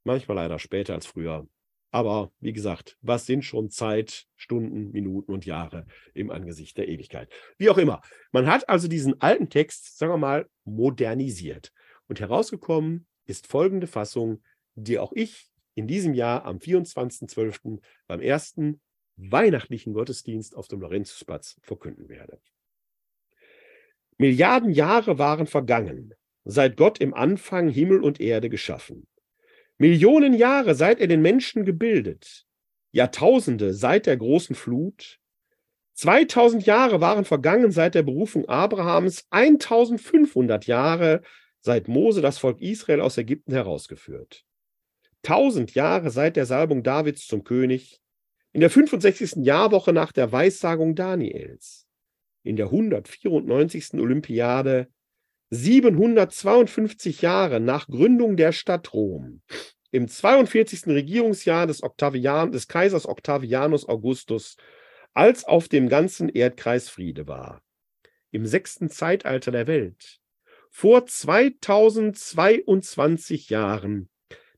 Manchmal leider später als früher. Aber wie gesagt, was sind schon Zeit, Stunden, Minuten und Jahre im Angesicht der Ewigkeit? Wie auch immer. Man hat also diesen alten Text, sagen wir mal, modernisiert. Und herausgekommen ist folgende Fassung, die auch ich in diesem Jahr am 24.12. beim ersten weihnachtlichen Gottesdienst auf dem Lorenzsplatz verkünden werde. Milliarden Jahre waren vergangen, seit Gott im Anfang Himmel und Erde geschaffen. Millionen Jahre, seit er den Menschen gebildet. Jahrtausende seit der großen Flut. 2000 Jahre waren vergangen seit der Berufung Abrahams, 1500 Jahre seit Mose das Volk Israel aus Ägypten herausgeführt. 1000 Jahre seit der Salbung Davids zum König, in der 65. Jahrwoche nach der Weissagung Daniels, in der 194. Olympiade, 752 Jahre nach Gründung der Stadt Rom, im 42. Regierungsjahr des, Octavian, des Kaisers Octavianus Augustus, als auf dem ganzen Erdkreis Friede war. Im sechsten Zeitalter der Welt, vor 2022 Jahren,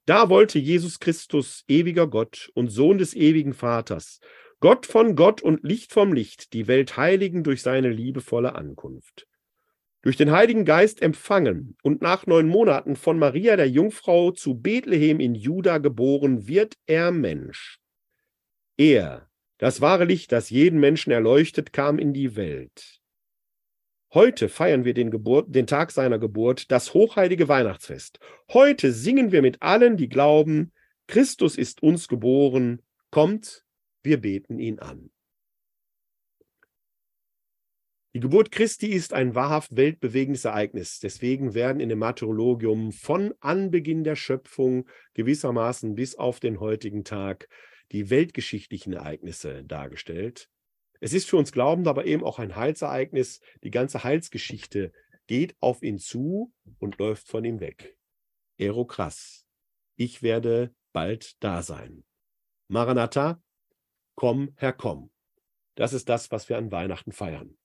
da wollte Jesus Christus, ewiger Gott und Sohn des ewigen Vaters, Gott von Gott und Licht vom Licht, die Welt heiligen durch seine liebevolle Ankunft. Durch den Heiligen Geist empfangen und nach neun Monaten von Maria der Jungfrau zu Bethlehem in Juda geboren, wird er Mensch. Er, das wahre Licht, das jeden Menschen erleuchtet, kam in die Welt. Heute feiern wir den, Geburt, den Tag seiner Geburt, das hochheilige Weihnachtsfest. Heute singen wir mit allen, die glauben, Christus ist uns geboren. Kommt, wir beten ihn an. Die Geburt Christi ist ein wahrhaft weltbewegendes Ereignis. Deswegen werden in dem Martyrologium von Anbeginn der Schöpfung gewissermaßen bis auf den heutigen Tag die weltgeschichtlichen Ereignisse dargestellt. Es ist für uns Glaubende aber eben auch ein Heilsereignis. Die ganze Heilsgeschichte geht auf ihn zu und läuft von ihm weg. Ero krass. Ich werde bald da sein. Maranatha, komm, Herr, komm. Das ist das, was wir an Weihnachten feiern.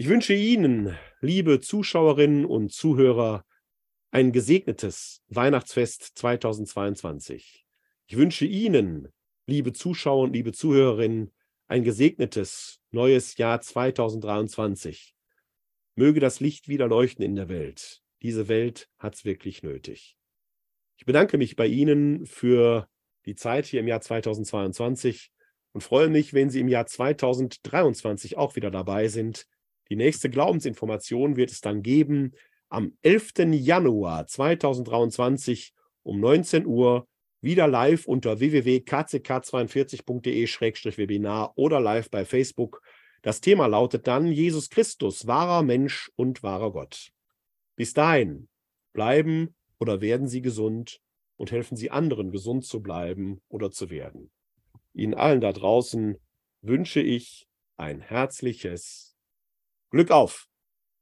Ich wünsche Ihnen, liebe Zuschauerinnen und Zuhörer, ein gesegnetes Weihnachtsfest 2022. Ich wünsche Ihnen, liebe Zuschauer und liebe Zuhörerinnen, ein gesegnetes neues Jahr 2023. Möge das Licht wieder leuchten in der Welt. Diese Welt hat es wirklich nötig. Ich bedanke mich bei Ihnen für die Zeit hier im Jahr 2022 und freue mich, wenn Sie im Jahr 2023 auch wieder dabei sind. Die nächste Glaubensinformation wird es dann geben am 11. Januar 2023 um 19 Uhr wieder live unter www.kck42.de-webinar oder live bei Facebook. Das Thema lautet dann Jesus Christus, wahrer Mensch und wahrer Gott. Bis dahin, bleiben oder werden Sie gesund und helfen Sie anderen, gesund zu bleiben oder zu werden. Ihnen allen da draußen wünsche ich ein herzliches Glück auf!